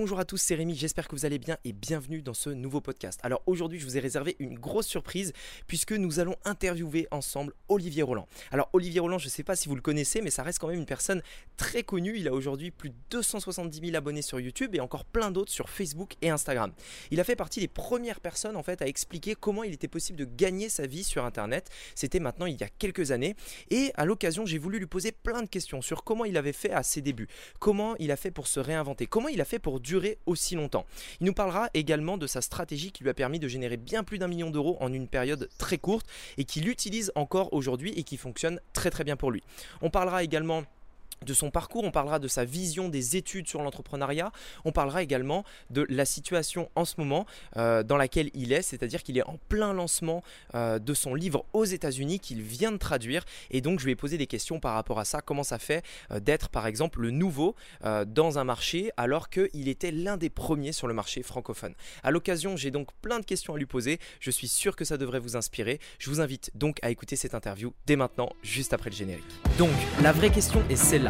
Bonjour à tous, c'est Rémi, j'espère que vous allez bien et bienvenue dans ce nouveau podcast. Alors aujourd'hui, je vous ai réservé une grosse surprise puisque nous allons interviewer ensemble Olivier Roland. Alors Olivier Roland, je ne sais pas si vous le connaissez, mais ça reste quand même une personne très connue. Il a aujourd'hui plus de 270 000 abonnés sur YouTube et encore plein d'autres sur Facebook et Instagram. Il a fait partie des premières personnes en fait à expliquer comment il était possible de gagner sa vie sur Internet. C'était maintenant il y a quelques années et à l'occasion, j'ai voulu lui poser plein de questions sur comment il avait fait à ses débuts, comment il a fait pour se réinventer, comment il a fait pour aussi longtemps. Il nous parlera également de sa stratégie qui lui a permis de générer bien plus d'un million d'euros en une période très courte et qu'il utilise encore aujourd'hui et qui fonctionne très très bien pour lui. On parlera également de son parcours, on parlera de sa vision des études sur l'entrepreneuriat, on parlera également de la situation en ce moment euh, dans laquelle il est, c'est-à-dire qu'il est en plein lancement euh, de son livre aux États-Unis qu'il vient de traduire et donc je vais poser des questions par rapport à ça, comment ça fait euh, d'être par exemple le nouveau dans un marché alors qu'il était l'un des premiers sur le marché francophone. À l'occasion, j'ai donc plein de questions à lui poser, je suis sûr que ça devrait vous inspirer, je vous invite donc à écouter cette interview dès maintenant, juste après le générique. Donc, la vraie question est celle-là.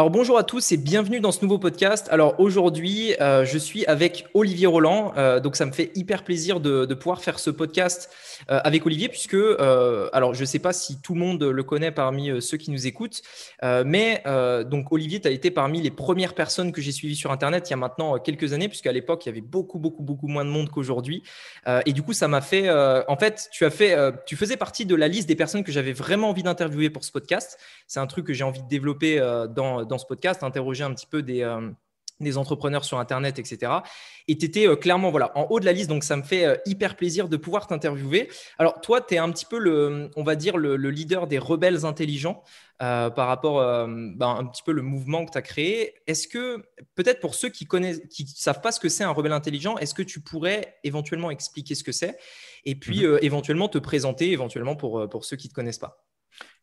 Alors bonjour à tous et bienvenue dans ce nouveau podcast. Alors aujourd'hui, euh, je suis avec Olivier Roland. Euh, donc ça me fait hyper plaisir de, pouvoir faire ce podcast euh, avec Olivier puisque, alors je ne sais pas si tout le monde le connaît parmi ceux qui nous écoutent, mais donc Olivier, tu as été parmi les premières personnes que j'ai suivies sur Internet il y a maintenant quelques années puisqu'à l'époque, il y avait beaucoup, beaucoup, beaucoup moins de monde qu'aujourd'hui. et du coup, ça m'a fait, en fait, tu as fait, tu faisais partie de la liste des personnes que j'avais vraiment envie d'interviewer pour ce podcast. C'est un truc que j'ai envie de développer dans dans ce podcast, interroger un petit peu des, euh, des entrepreneurs sur Internet, etc. Et tu étais euh, clairement voilà, en haut de la liste, donc ça me fait euh, hyper plaisir de pouvoir t'interviewer. Alors toi, tu es un petit peu, le, on va dire, le, leader des rebelles intelligents par rapport ben, un petit peu le mouvement que tu as créé. Est-ce que, peut-être pour ceux qui connaissent, qui savent pas ce que c'est un rebelle intelligent, est-ce que tu pourrais éventuellement expliquer ce que c'est? Et puis mmh éventuellement te présenter, éventuellement pour, pour ceux qui ne te connaissent pas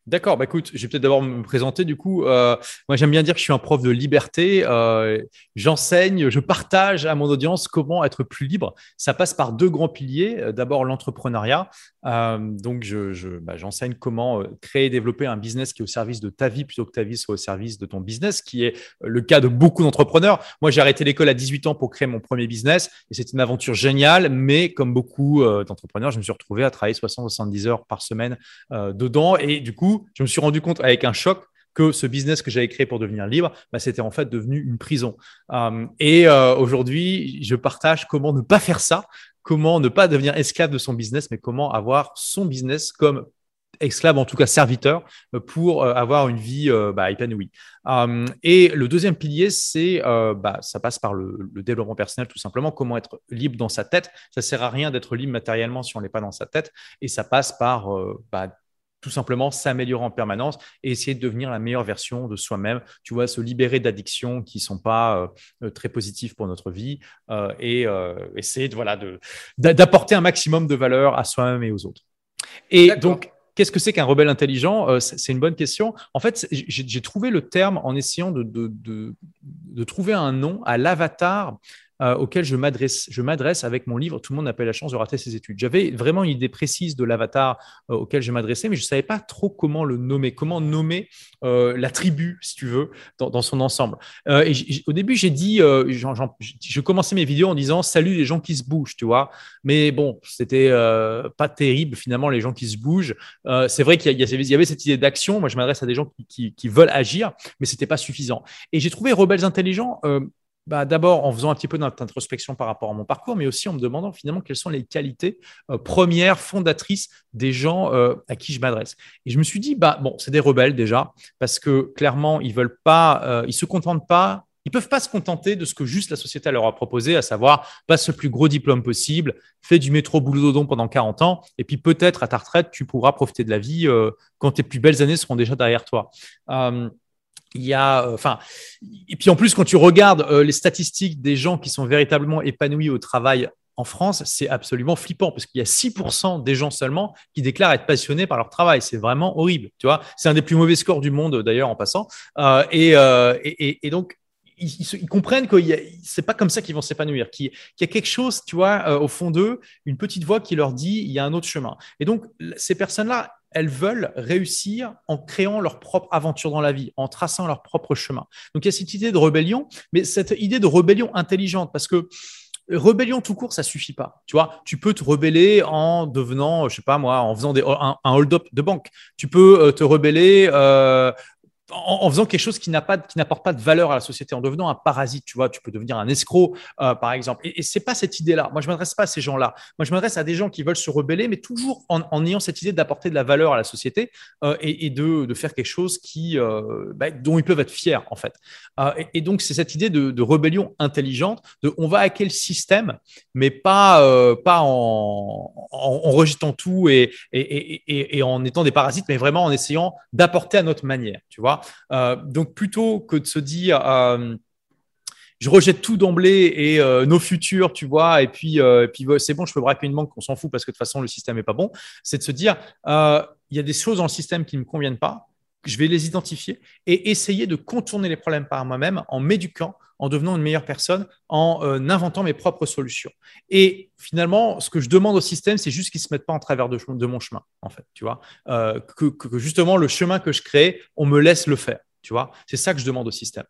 D'accord, bah écoute, je vais peut-être d'abord me présenter. Du coup, euh, moi j'aime bien dire que je suis un prof de liberté. Euh, j'enseigne, je partage à mon audience comment être plus libre. Ça passe par deux grands piliers. Euh, d'abord l'entrepreneuriat. donc je, bah, j'enseigne comment créer et développer un business qui est au service de ta vie plutôt que ta vie soit au service de ton business, qui est le cas de beaucoup d'entrepreneurs. Moi j'ai arrêté l'école à 18 ans pour créer mon premier business et c'était une aventure géniale. Mais comme beaucoup d'entrepreneurs, je me suis retrouvé à travailler 60-70 heures par semaine dedans et du coup je me suis rendu compte avec un choc que ce business que j'avais créé pour devenir libre, bah, c'était en fait devenu une prison. Euh, et euh, aujourd'hui, je partage comment ne pas faire ça, comment ne pas devenir esclave de son business, mais comment avoir son business comme esclave, en tout cas serviteur, pour euh, avoir une vie bah, épanouie. et le deuxième pilier, c'est, bah, ça passe par le, développement personnel, tout simplement, comment être libre dans sa tête. Ça sert à rien d'être libre matériellement si on n'est pas dans sa tête, et ça passe par bah, tout simplement s'améliorer en permanence et essayer de devenir la meilleure version de soi-même. Tu vois, se libérer d'addictions qui ne sont pas euh, euh, très positives pour notre vie euh, et essayer de, voilà, d'apporter un maximum de valeur à soi-même et aux autres. Et donc, Qu'est-ce que c'est qu'un rebelle intelligent? C'est une bonne question. En fait, j'ai trouvé le terme en essayant de, de, de trouver un nom à l'avatar euh, auquel je m'adresse, je m'adresse avec mon livre Tout le monde n'a la chance de rater ses études. J'avais vraiment une idée précise de l'avatar euh, auquel je m'adressais, mais je ne savais pas trop comment le nommer, comment nommer euh, la tribu, si tu veux, dans, son ensemble. et au début, j'ai dit, je commençais mes vidéos en disant Salut les gens qui se bougent, tu vois. Mais bon, c'était pas terrible finalement, les gens qui se bougent. c'est vrai qu'il y, avait cette idée d'action. Moi, je m'adresse à des gens qui, qui veulent agir, mais c'était pas suffisant. Et j'ai trouvé Rebelles Intelligents bah, D'abord en faisant un petit peu d'introspection par rapport à mon parcours, mais aussi en me demandant finalement quelles sont les qualités euh, premières, fondatrices des gens euh, à qui je m'adresse. Et je me suis dit, bah, bon, c'est des rebelles déjà, parce que clairement, ils veulent pas, euh, ils se contentent pas ils peuvent pas se contenter de ce que juste la société leur a proposé, à savoir passe le plus gros diplôme possible, fais du métro boulot dodon pendant 40 ans, et puis peut-être à ta retraite, tu pourras profiter de la vie quand tes plus belles années seront déjà derrière toi il y a, euh, enfin, et puis en plus, quand tu regardes euh, les statistiques des gens qui sont véritablement épanouis au travail en France, c'est absolument flippant parce qu'il y a 6% des gens seulement qui déclarent être passionnés par leur travail. C'est vraiment horrible, tu vois. C'est un des plus mauvais scores du monde d'ailleurs en passant. Euh, et, donc, ils, comprennent que c'est pas comme ça qu'ils vont s'épanouir, qu'il y a quelque chose, tu vois, au fond d'eux, une petite voix qui leur dit il y a un autre chemin. Et donc, ces personnes-là, elles veulent réussir en créant leur propre aventure dans la vie, en traçant leur propre chemin. Donc, il y a cette idée de rébellion, mais cette idée de rébellion intelligente, parce que rébellion tout court, ça suffit pas. Tu vois, tu peux te rebeller en devenant, je sais pas moi, en faisant des, un, hold-up de banque. Tu peux euh, te rebeller euh, en, faisant quelque chose qui n'apporte pas de valeur à la société, en devenant un parasite, tu vois, tu peux devenir un escroc, euh, par exemple. Et, et c'est pas cette idée-là. Moi, je m'adresse pas à ces gens-là. Moi, je m'adresse à des gens qui veulent se rebeller, mais toujours en, ayant cette idée d'apporter de la valeur à la société euh, et, de, faire quelque chose qui, euh, bah, dont ils peuvent être fiers, en fait. Et, donc, c'est cette idée de, rébellion intelligente, de on va hacker le système, mais pas, en, rejetant tout et, et en étant des parasites, mais vraiment en essayant d'apporter à notre manière, tu vois. Euh, donc plutôt que de se dire euh, je rejette tout d'emblée et euh, nos futurs, tu vois, et puis, puis c'est bon, je peux braquer une banque, on s'en fout parce que de toute façon, le système n'est pas bon. C'est de se dire, il y a des choses dans le système qui ne me conviennent pas, je vais les identifier et essayer de contourner les problèmes par moi-même en m'éduquant, en devenant une meilleure personne, en euh, inventant mes propres solutions. Et finalement, ce que je demande au système, c'est juste qu'il ne se mette pas en travers de, mon chemin, en fait, tu vois, euh, que, justement le chemin que je crée, on me laisse le faire. Tu vois, c'est ça que je demande au système.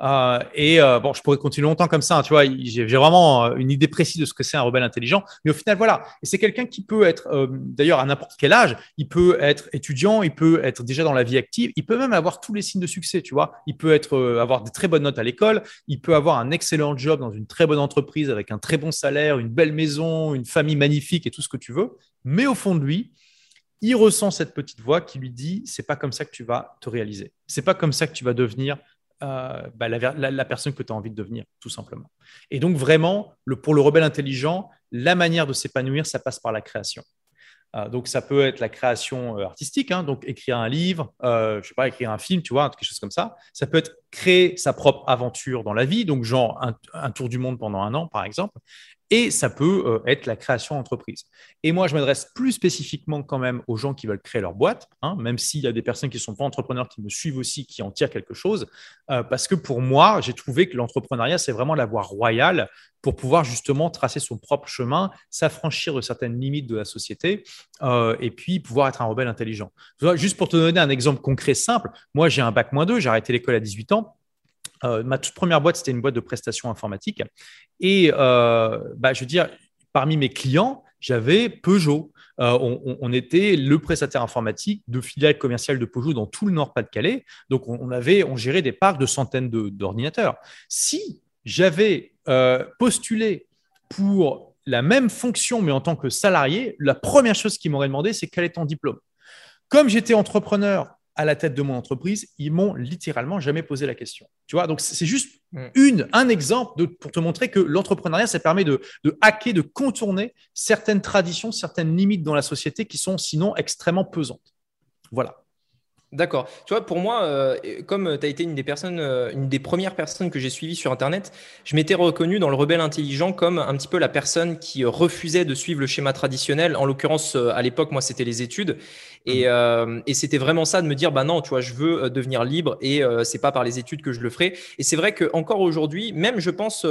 Euh, et euh, bon, je pourrais continuer longtemps comme ça. Hein, tu vois, j'ai vraiment euh, une idée précise de ce que c'est un rebelle intelligent. Mais au final, voilà. Et c'est quelqu'un qui peut être, d'ailleurs, à n'importe quel âge, il peut être étudiant, il peut être déjà dans la vie active, il peut même avoir tous les signes de succès. Tu vois, il peut être avoir des très bonnes notes à l'école, il peut avoir un excellent job dans une très bonne entreprise avec un très bon salaire, une belle maison, une famille magnifique et tout ce que tu veux. Mais au fond de lui, il ressent cette petite voix qui lui dit c'est pas comme ça que tu vas te réaliser. C'est pas comme ça que tu vas devenir euh, bah, la, personne que tu as envie de devenir, tout simplement. Et donc, vraiment, le, pour le rebelle intelligent, la manière de s'épanouir, ça passe par la création. Euh, donc, ça peut être la création euh, artistique, hein, donc écrire un livre, je sais pas, écrire un film, tu vois, quelque chose comme ça. Ça peut être créer sa propre aventure dans la vie, donc genre un tour du monde pendant un an, par exemple et ça peut euh, être la création d'entreprise. Et moi, je m'adresse plus spécifiquement quand même aux gens qui veulent créer leur boîte, hein, même s'il y a des personnes qui ne sont pas entrepreneurs qui me suivent aussi, qui en tirent quelque chose, euh, parce que pour moi, j'ai trouvé que l'entrepreneuriat, c'est vraiment la voie royale pour pouvoir justement tracer son propre chemin, s'affranchir de certaines limites de la société euh, et puis pouvoir être un rebelle intelligent. Juste pour te donner un exemple concret simple, moi j'ai un bac moins 2, j'ai arrêté l'école à 18 ans. Euh, ma toute première boîte, c'était une boîte de prestations informatiques. Et euh, bah, je veux dire, parmi mes clients, j'avais Peugeot. Euh, on, était le prestataire informatique de filiales commerciales de Peugeot dans tout le Nord-Pas-de-Calais. Donc, on, avait, on gérait des parcs de centaines d'ordinateurs. Si j'avais postulé pour la même fonction, mais en tant que salarié, la première chose qu'ils m'auraient demandé, c'est quel est ton diplôme? Comme j'étais entrepreneur à la tête de mon entreprise, ils m'ont littéralement jamais posé la question. Tu vois, donc c'est juste mm. une, un exemple de, pour te montrer que l'entrepreneuriat, ça permet de, de, hacker, de contourner certaines traditions, certaines limites dans la société qui sont sinon extrêmement pesantes. Voilà. D'accord. Tu vois, pour moi, euh, comme tu as été une des personnes, euh, une des premières personnes que j'ai suivies sur Internet, je m'étais reconnu dans le rebelle intelligent comme un petit peu la personne qui refusait de suivre le schéma traditionnel. En l'occurrence, euh, à l'époque, moi, c'était les études. Et, mmh. et c'était vraiment ça de me dire, bah non, tu vois, je veux devenir libre et c'est pas par les études que je le ferai. Et c'est vrai que encore aujourd'hui, même je pense,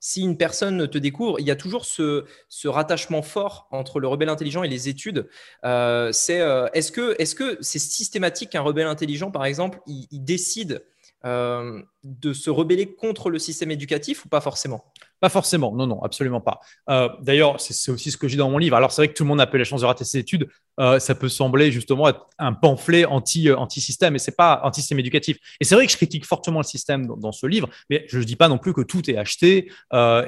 si une personne te découvre, il y a toujours ce, ce rattachement fort entre le rebelle intelligent et les études. c'est est-ce que est-ce que c'est systématique un rebelle intelligent, par exemple, il, décide euh, de se rebeller contre le système éducatif ou pas forcément? Pas forcément, non, non, absolument pas. Euh, d'ailleurs, c'est aussi ce que j'ai dans mon livre. Alors, c'est vrai que tout le monde a peu la chance de rater ses études. Euh, ça peut sembler justement être un pamphlet anti, euh, anti-système, et c'est pas anti-système éducatif. Et c'est vrai que je critique fortement le système dans, ce livre, mais je ne dis pas non plus que tout est acheté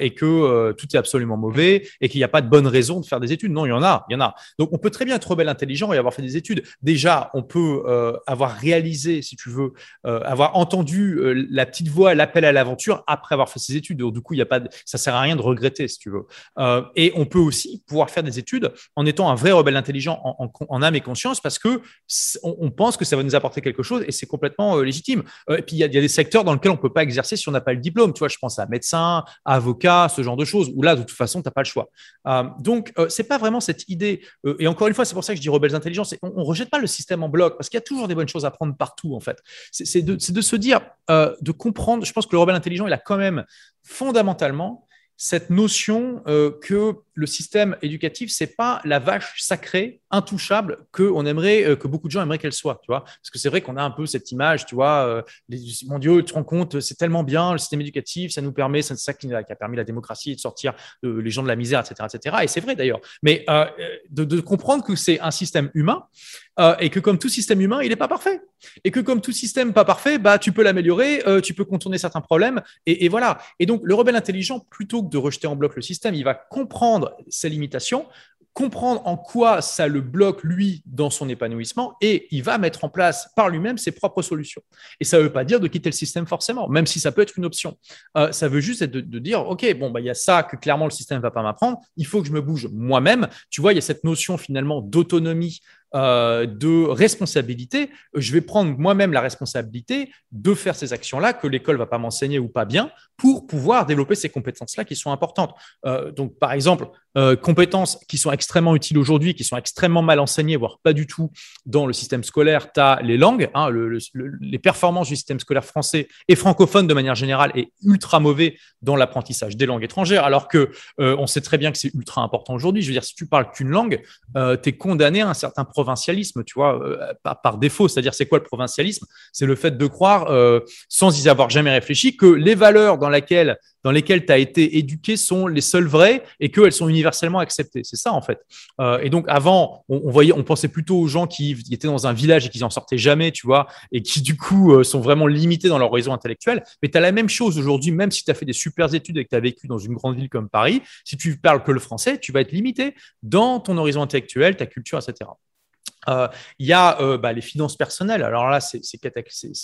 et que tout est absolument mauvais et qu'il n'y a pas de bonne raison de faire des études. Non, il y en a, il y en a. Donc, on peut très bien être rebelle intelligent et avoir fait des études. Déjà, on peut avoir réalisé, si tu veux, avoir entendu la petite voix, l'appel à l'aventure après avoir fait ses études. Donc, du coup, il n'y a pas de ça sert à rien de regretter, si tu veux. Euh, et on peut aussi pouvoir faire des études en étant un vrai rebelle intelligent, en âme et conscience parce que on, pense que ça va nous apporter quelque chose et c'est complètement légitime. et puis il y, a des secteurs dans lesquels on peut pas exercer si on n'a pas le diplôme. Tu vois, je pense à médecin, avocat, ce genre de choses où là, de toute façon, tu n'as pas le choix. donc, c'est pas vraiment cette idée. et encore une fois, c'est pour ça que je dis rebelles intelligence. On, on rejette pas le système en bloc parce qu'il y a toujours des bonnes choses à prendre partout en fait. C'est de, se dire, de comprendre. Je pense que le rebelle intelligent, il a quand même fondamentalement cette notion euh, que le système éducatif, c'est pas la vache sacrée, intouchable, que on aimerait, euh, que beaucoup de gens aimeraient qu'elle soit, tu vois. Parce que c'est vrai qu'on a un peu cette image, tu vois, euh, mon Dieu, tu te rends compte, c'est tellement bien le système éducatif, ça nous permet, c'est ça qui, a permis la démocratie de sortir les gens de la misère, etc., etc. Et c'est vrai d'ailleurs. Mais de, comprendre que c'est un système humain et que comme tout système humain, il n'est pas parfait. Et que comme tout système pas parfait, bah tu peux l'améliorer, tu peux contourner certains problèmes. Et voilà. Et donc le rebelle intelligent, plutôt que de rejeter en bloc le système, il va comprendre ses limitations, comprendre en quoi ça le bloque, lui, dans son épanouissement, et il va mettre en place par lui-même ses propres solutions. Et ça ne veut pas dire de quitter le système forcément, même si ça peut être une option. Euh, ça veut juste de, dire, OK, bon, bah, il y a ça que clairement le système ne va pas m'apprendre, il faut que je me bouge moi-même. Tu vois, il y a cette notion finalement d'autonomie euh, de responsabilité. Je vais prendre moi-même la responsabilité de faire ces actions-là que l'école va pas m'enseigner ou pas bien pour pouvoir développer ces compétences-là qui sont importantes. Euh, donc, par exemple, euh, compétences qui sont extrêmement utiles aujourd'hui, qui sont extrêmement mal enseignées, voire pas du tout dans le système scolaire. Tu as les langues, hein, les performances du système scolaire français et francophone de manière générale est ultra mauvais dans l'apprentissage des langues étrangères, alors que on sait très bien que c'est ultra important aujourd'hui. Je veux dire, si tu parles qu'une langue, tu es condamné à un certain provincialisme, tu vois, euh, par, défaut. C'est-à-dire, c'est quoi le provincialisme? C'est le fait de croire, euh, sans y avoir jamais réfléchi, que les valeurs dans, lesquelles tu as été éduqué sont les seules vraies et qu'elles sont universellement acceptées. C'est ça, en fait. Euh, et donc, avant, on, voyait, on pensait plutôt aux gens qui, étaient dans un village et qui n'en sortaient jamais, tu vois, et qui, du coup, sont vraiment limités dans leur horizon intellectuel. Mais tu as la même chose aujourd'hui, même si tu as fait des super études et que tu as vécu dans une grande ville comme Paris, si tu parles que le français, tu vas être limité dans ton horizon intellectuel, ta culture, etc. Euh, il y a euh, bah, les finances personnelles. Alors là, c'est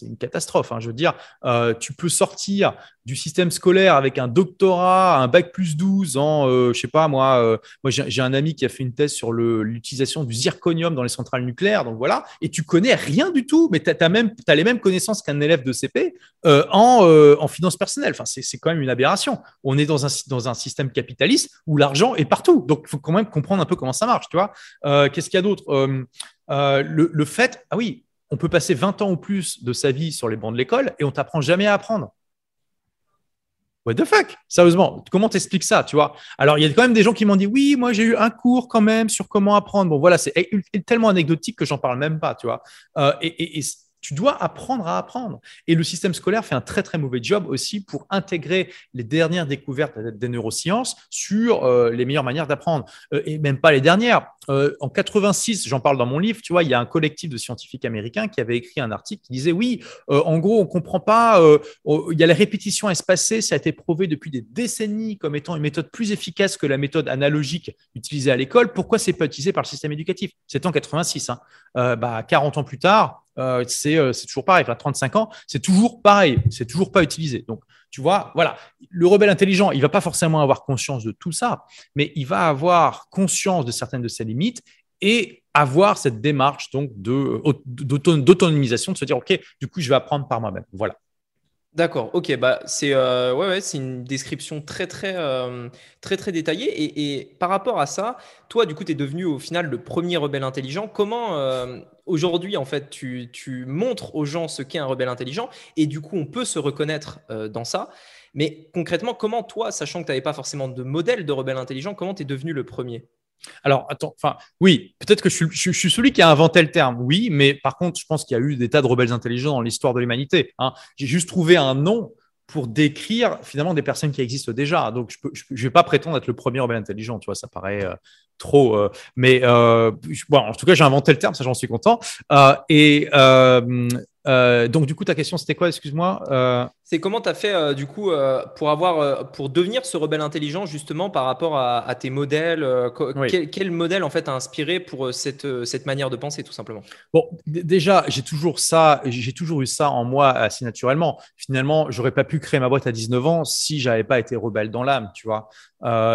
une catastrophe. Hein. Je veux dire, euh, tu peux sortir du système scolaire avec un doctorat, un bac plus 12 en, je sais pas moi, j'ai un ami qui a fait une thèse sur l'utilisation du zirconium dans les centrales nucléaires. Donc voilà, et tu connais rien du tout, mais tu as, les mêmes connaissances qu'un élève de CP en, finances personnelles. Enfin, c'est quand même une aberration. On est dans un, dans un système capitaliste où l'argent est partout. Donc il faut quand même comprendre un peu comment ça marche. Tu Qu'est-ce qu'il y a d'autre? Euh, le, fait, ah oui, on peut passer 20 ans ou plus de sa vie sur les bancs de l'école et on t'apprend jamais à apprendre. What the fuck? Sérieusement, comment t'expliques ça, tu vois? Alors, il y a quand même des gens qui m'ont dit, oui, moi j'ai eu un cours quand même sur comment apprendre. Bon, voilà, c'est tellement anecdotique que j'en parle même pas, tu vois? Euh, et, tu dois apprendre à apprendre. Et le système scolaire fait un très très mauvais job aussi pour intégrer les dernières découvertes des neurosciences sur euh, les meilleures manières d'apprendre. Euh, et même pas les dernières. Euh, en 86, j'en parle dans mon livre, tu vois, il y a un collectif de scientifiques américains qui avait écrit un article qui disait oui, en gros, on comprend pas, il y a la répétition espacée, ça a été prouvé depuis des décennies comme étant une méthode plus efficace que la méthode analogique utilisée à l'école. Pourquoi c'est pas utilisé par le système éducatif? C'est en 86. Hein. bah, 40 ans plus tard, euh, euh, c'est toujours pareil. Enfin, 35 ans, c'est toujours pareil. C'est toujours pas utilisé. Donc, tu vois, voilà. Le rebelle intelligent, il va pas forcément avoir conscience de tout ça, mais il va avoir conscience de certaines de ses limites et avoir cette démarche donc d'autonomisation, de, de se dire, OK, du coup, je vais apprendre par moi-même. Voilà. D'accord, ok, bah c'est euh, c'est une description très très euh, très détaillée et, et, par rapport à ça, toi du coup tu es devenu au final le premier rebelle intelligent. Comment euh, aujourd'hui en fait tu, tu, montres aux gens ce qu'est un rebelle intelligent? Et du coup on peut se reconnaître dans ça. Mais concrètement, comment toi, sachant que tu n'avais pas forcément de modèle de rebelle intelligent, comment tu es devenu le premier? Alors, attends, enfin, oui, peut-être que je suis, celui qui a inventé le terme, oui, mais par contre, je pense qu'il y a eu des tas de rebelles intelligents dans l'histoire de l'humanité. Hein. J'ai juste trouvé un nom pour décrire finalement des personnes qui existent déjà. Donc, je ne vais pas prétendre être le premier rebelle intelligent, tu vois, ça paraît euh, trop. Euh, mais euh, bon, en tout cas, j'ai inventé le terme, ça j'en suis content. et donc, du coup, ta question, c'était quoi, excuse-moi C'est comment tu as fait euh, du coup euh, pour avoir euh, pour devenir ce rebelle intelligent justement par rapport à, tes modèles quel, modèle en fait a inspiré pour cette, cette manière de penser tout simplement? Bon, déjà j'ai toujours ça, j'ai toujours eu ça en moi assez naturellement. Finalement, j'aurais pas pu créer ma boîte à 19 ans si j'avais pas été rebelle dans l'âme, tu vois.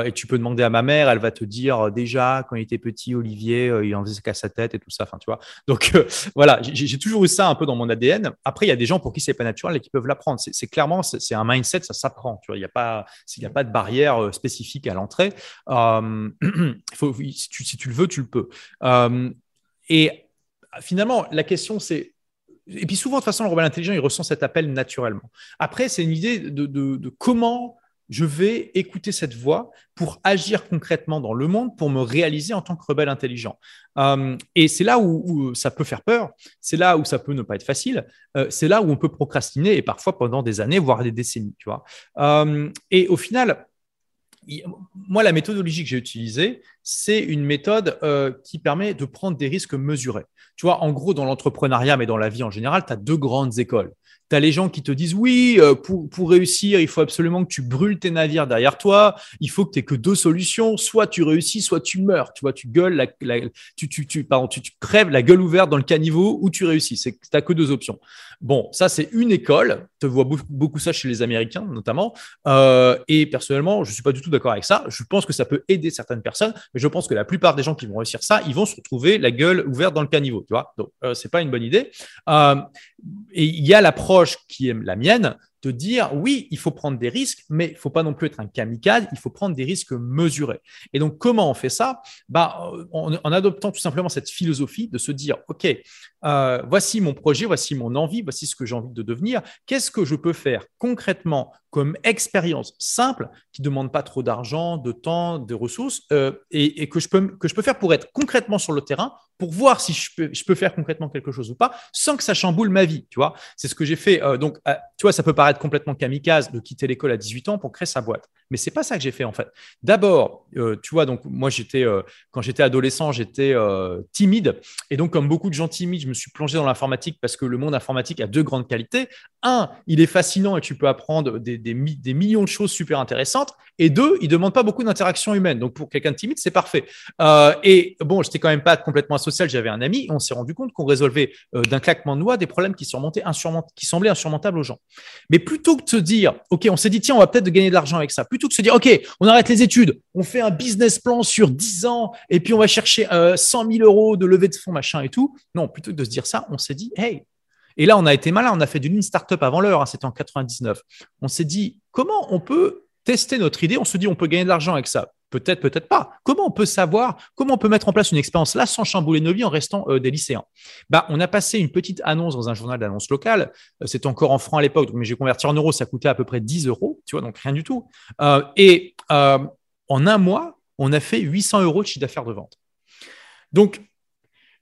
et tu peux demander à ma mère, elle va te dire déjà quand il était petit, Olivier, il en faisait qu'à sa tête et tout ça. Enfin, tu vois. Donc voilà, j'ai toujours eu ça un peu dans mon ADN. Après, il y a des gens pour qui c'est pas naturel et qui peuvent l'apprendre c'est clairement, c'est un mindset, ça s'apprend. Il n'y a, pas, il a pas de barrière euh, spécifique à l'entrée. Euh, si, tu, le veux, tu le peux. Euh, et finalement, la question, c'est et puis souvent, de toute façon, le rebelle intelligent, il ressent cet appel naturellement. Après, c'est une idée de, comment je vais écouter cette voix pour agir concrètement dans le monde, pour me réaliser en tant que rebelle intelligent. Euh, et c'est là où, ça peut faire peur, c'est là où ça peut ne pas être facile, euh, c'est là où on peut procrastiner et parfois pendant des années, voire des décennies. Tu vois. Euh, et au final, moi, la méthodologie que j'ai utilisée, c'est une méthode qui permet de prendre des risques mesurés. Tu vois, en gros, dans l'entrepreneuriat, mais dans la vie en général, tu as deux grandes écoles tu les gens qui te disent oui, euh, pour, pour, réussir, il faut absolument que tu brûles tes navires derrière toi. Il faut que tu aies que deux solutions. Soit tu réussis, soit tu meurs. Tu vois, tu gueules, la, tu, tu, tu, pardon, tu, tu, crèves la gueule ouverte dans le caniveau ou tu réussis. Tu n'as que deux options. Bon, ça, c'est une école. Tu vois beaucoup, ça chez les Américains, notamment. Euh, et personnellement, je ne suis pas du tout d'accord avec ça. Je pense que ça peut aider certaines personnes, mais je pense que la plupart des gens qui vont réussir ça, ils vont se retrouver la gueule ouverte dans le caniveau. Tu vois, donc euh, c'est pas une bonne idée. Et il y a l'approche qui est la mienne de dire oui, il faut prendre des risques, mais il faut pas non plus être un kamikaze, il faut prendre des risques mesurés. Et donc, comment on fait ça? Bah, en, adoptant tout simplement cette philosophie de se dire, OK, euh, voici mon projet, voici mon envie, voici ce que j'ai envie de devenir, qu'est-ce que je peux faire concrètement comme expérience simple qui ne demande pas trop d'argent, de temps, de ressources, euh, et, que, je peux, que je peux faire pour être concrètement sur le terrain, pour voir si je peux, faire concrètement quelque chose ou pas, sans que ça chamboule ma vie, tu vois. C'est ce que j'ai fait. Euh, donc, tu vois, ça peut paraître complètement kamikaze de quitter l'école à 18 ans pour créer sa boîte. Mais c'est pas ça que j'ai fait en fait. D'abord, euh, tu vois, donc moi j'étais euh, quand j'étais adolescent, j'étais euh, timide et donc comme beaucoup de gens timides, je me suis plongé dans l'informatique parce que le monde informatique a deux grandes qualités. Un, il est fascinant et tu peux apprendre des, millions de choses super intéressantes. Et deux, il demande pas beaucoup d'interaction humaine. Donc pour quelqu'un de timide, c'est parfait. et bon, j'étais quand même pas complètement asocial. J'avais un ami. on s'est rendu compte qu'on résolvait d'un claquement de doigts des problèmes qui, surmontaient, qui semblaient insurmontables aux gens. Mais plutôt que de se dire, OK, on s'est dit, tiens, on va peut-être gagner de l'argent avec ça, plutôt que de se dire, OK, on arrête les études, on fait un business plan sur 10 ans et puis on va chercher 100 euh, 000 euros de levée de fonds, machin et tout. Non, plutôt que de se dire ça, on s'est dit, hey, et là, on a été malin, on a fait du lean startup avant l'heure, hein, c'était en 99. On s'est dit, comment on peut tester notre idée? On se dit, on peut gagner de l'argent avec ça. Peut-être, peut-être pas. Comment on peut savoir, comment on peut mettre en place une expérience là sans chambouler nos vies en restant euh, des lycéens? Bah, On a passé une petite annonce dans un journal d'annonce locale. Euh, c'était encore en francs à l'époque, mais j'ai converti en euros, ça coûtait à peu près 10 euros, tu vois, donc rien du tout. Euh, et en un mois, on a fait 800 euros de chiffre d'affaires de vente. Donc,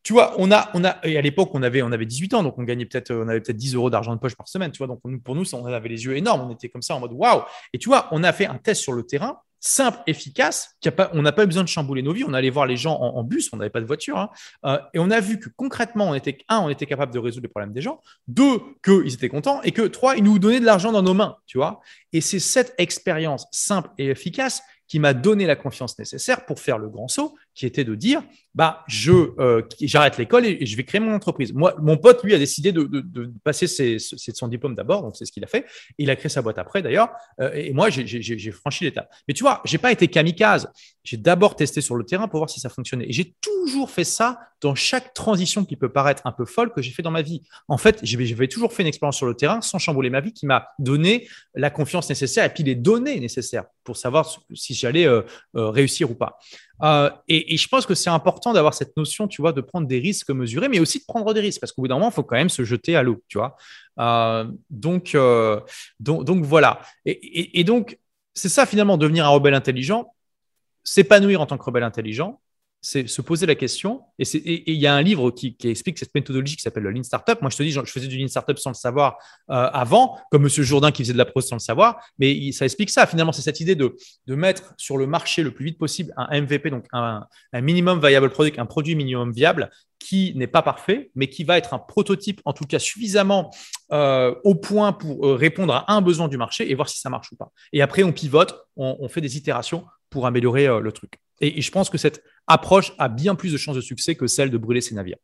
tu vois, on a, on a, et à l'époque, on avait, on avait 18 ans, donc on gagnait peut-être, on avait peut-être 10 euros d'argent de poche par semaine, tu vois. Donc, pour nous, on avait les yeux énormes, on était comme ça en mode waouh. Et tu vois, on a fait un test sur le terrain simple, efficace, a pas, on n'a pas eu besoin de chambouler nos vies. On allait voir les gens en, bus, on n'avait pas de voiture. Hein. Euh, et on a vu que concrètement, on était, un, on était capable de résoudre les problèmes des gens. Deux, qu'ils étaient contents. Et que trois, ils nous donnaient de l'argent dans nos mains. Tu vois et c'est cette expérience simple et efficace qui m'a donné la confiance nécessaire pour faire le grand saut, qui était de dire, bah, je, euh, j'arrête l'école et, je vais créer mon entreprise. Moi, mon pote, lui, a décidé de, passer ses, son diplôme d'abord, donc c'est ce qu'il a fait. Il a créé sa boîte après, d'ailleurs. Euh, et moi, j'ai franchi l'étape. Mais tu vois, j'ai pas été kamikaze. J'ai d'abord testé sur le terrain pour voir si ça fonctionnait. Et j'ai toujours fait ça dans chaque transition qui peut paraître un peu folle que j'ai fait dans ma vie. En fait, j'avais toujours fait une expérience sur le terrain sans chambouler ma vie qui m'a donné la confiance nécessaire et puis les données nécessaires pour savoir si j'allais euh, réussir ou pas. Euh, et, je pense que c'est important d'avoir cette notion, tu vois, de prendre des risques mesurés, mais aussi de prendre des risques, parce qu'au bout d'un moment, il faut quand même se jeter à l'eau, tu vois. donc, donc, donc, voilà. Et, et donc, c'est ça finalement, devenir un rebelle intelligent, s'épanouir en tant que rebelle intelligent, c'est se poser la question. Et il y a un livre qui, explique cette méthodologie qui s'appelle le Lean Startup. Moi, je te dis, je faisais du Lean Startup sans le savoir euh, avant, comme Monsieur Jourdain qui faisait de la prose sans le savoir. Mais ça explique ça. Finalement, c'est cette idée de, mettre sur le marché le plus vite possible un MVP, donc un, un minimum viable product, un produit minimum viable qui n'est pas parfait, mais qui va être un prototype, en tout cas suffisamment euh, au point pour euh, répondre à un besoin du marché et voir si ça marche ou pas. Et après, on pivote, on, fait des itérations pour améliorer le truc. et, je pense que cette approche a bien plus de chances de succès que celle de brûler ses navires.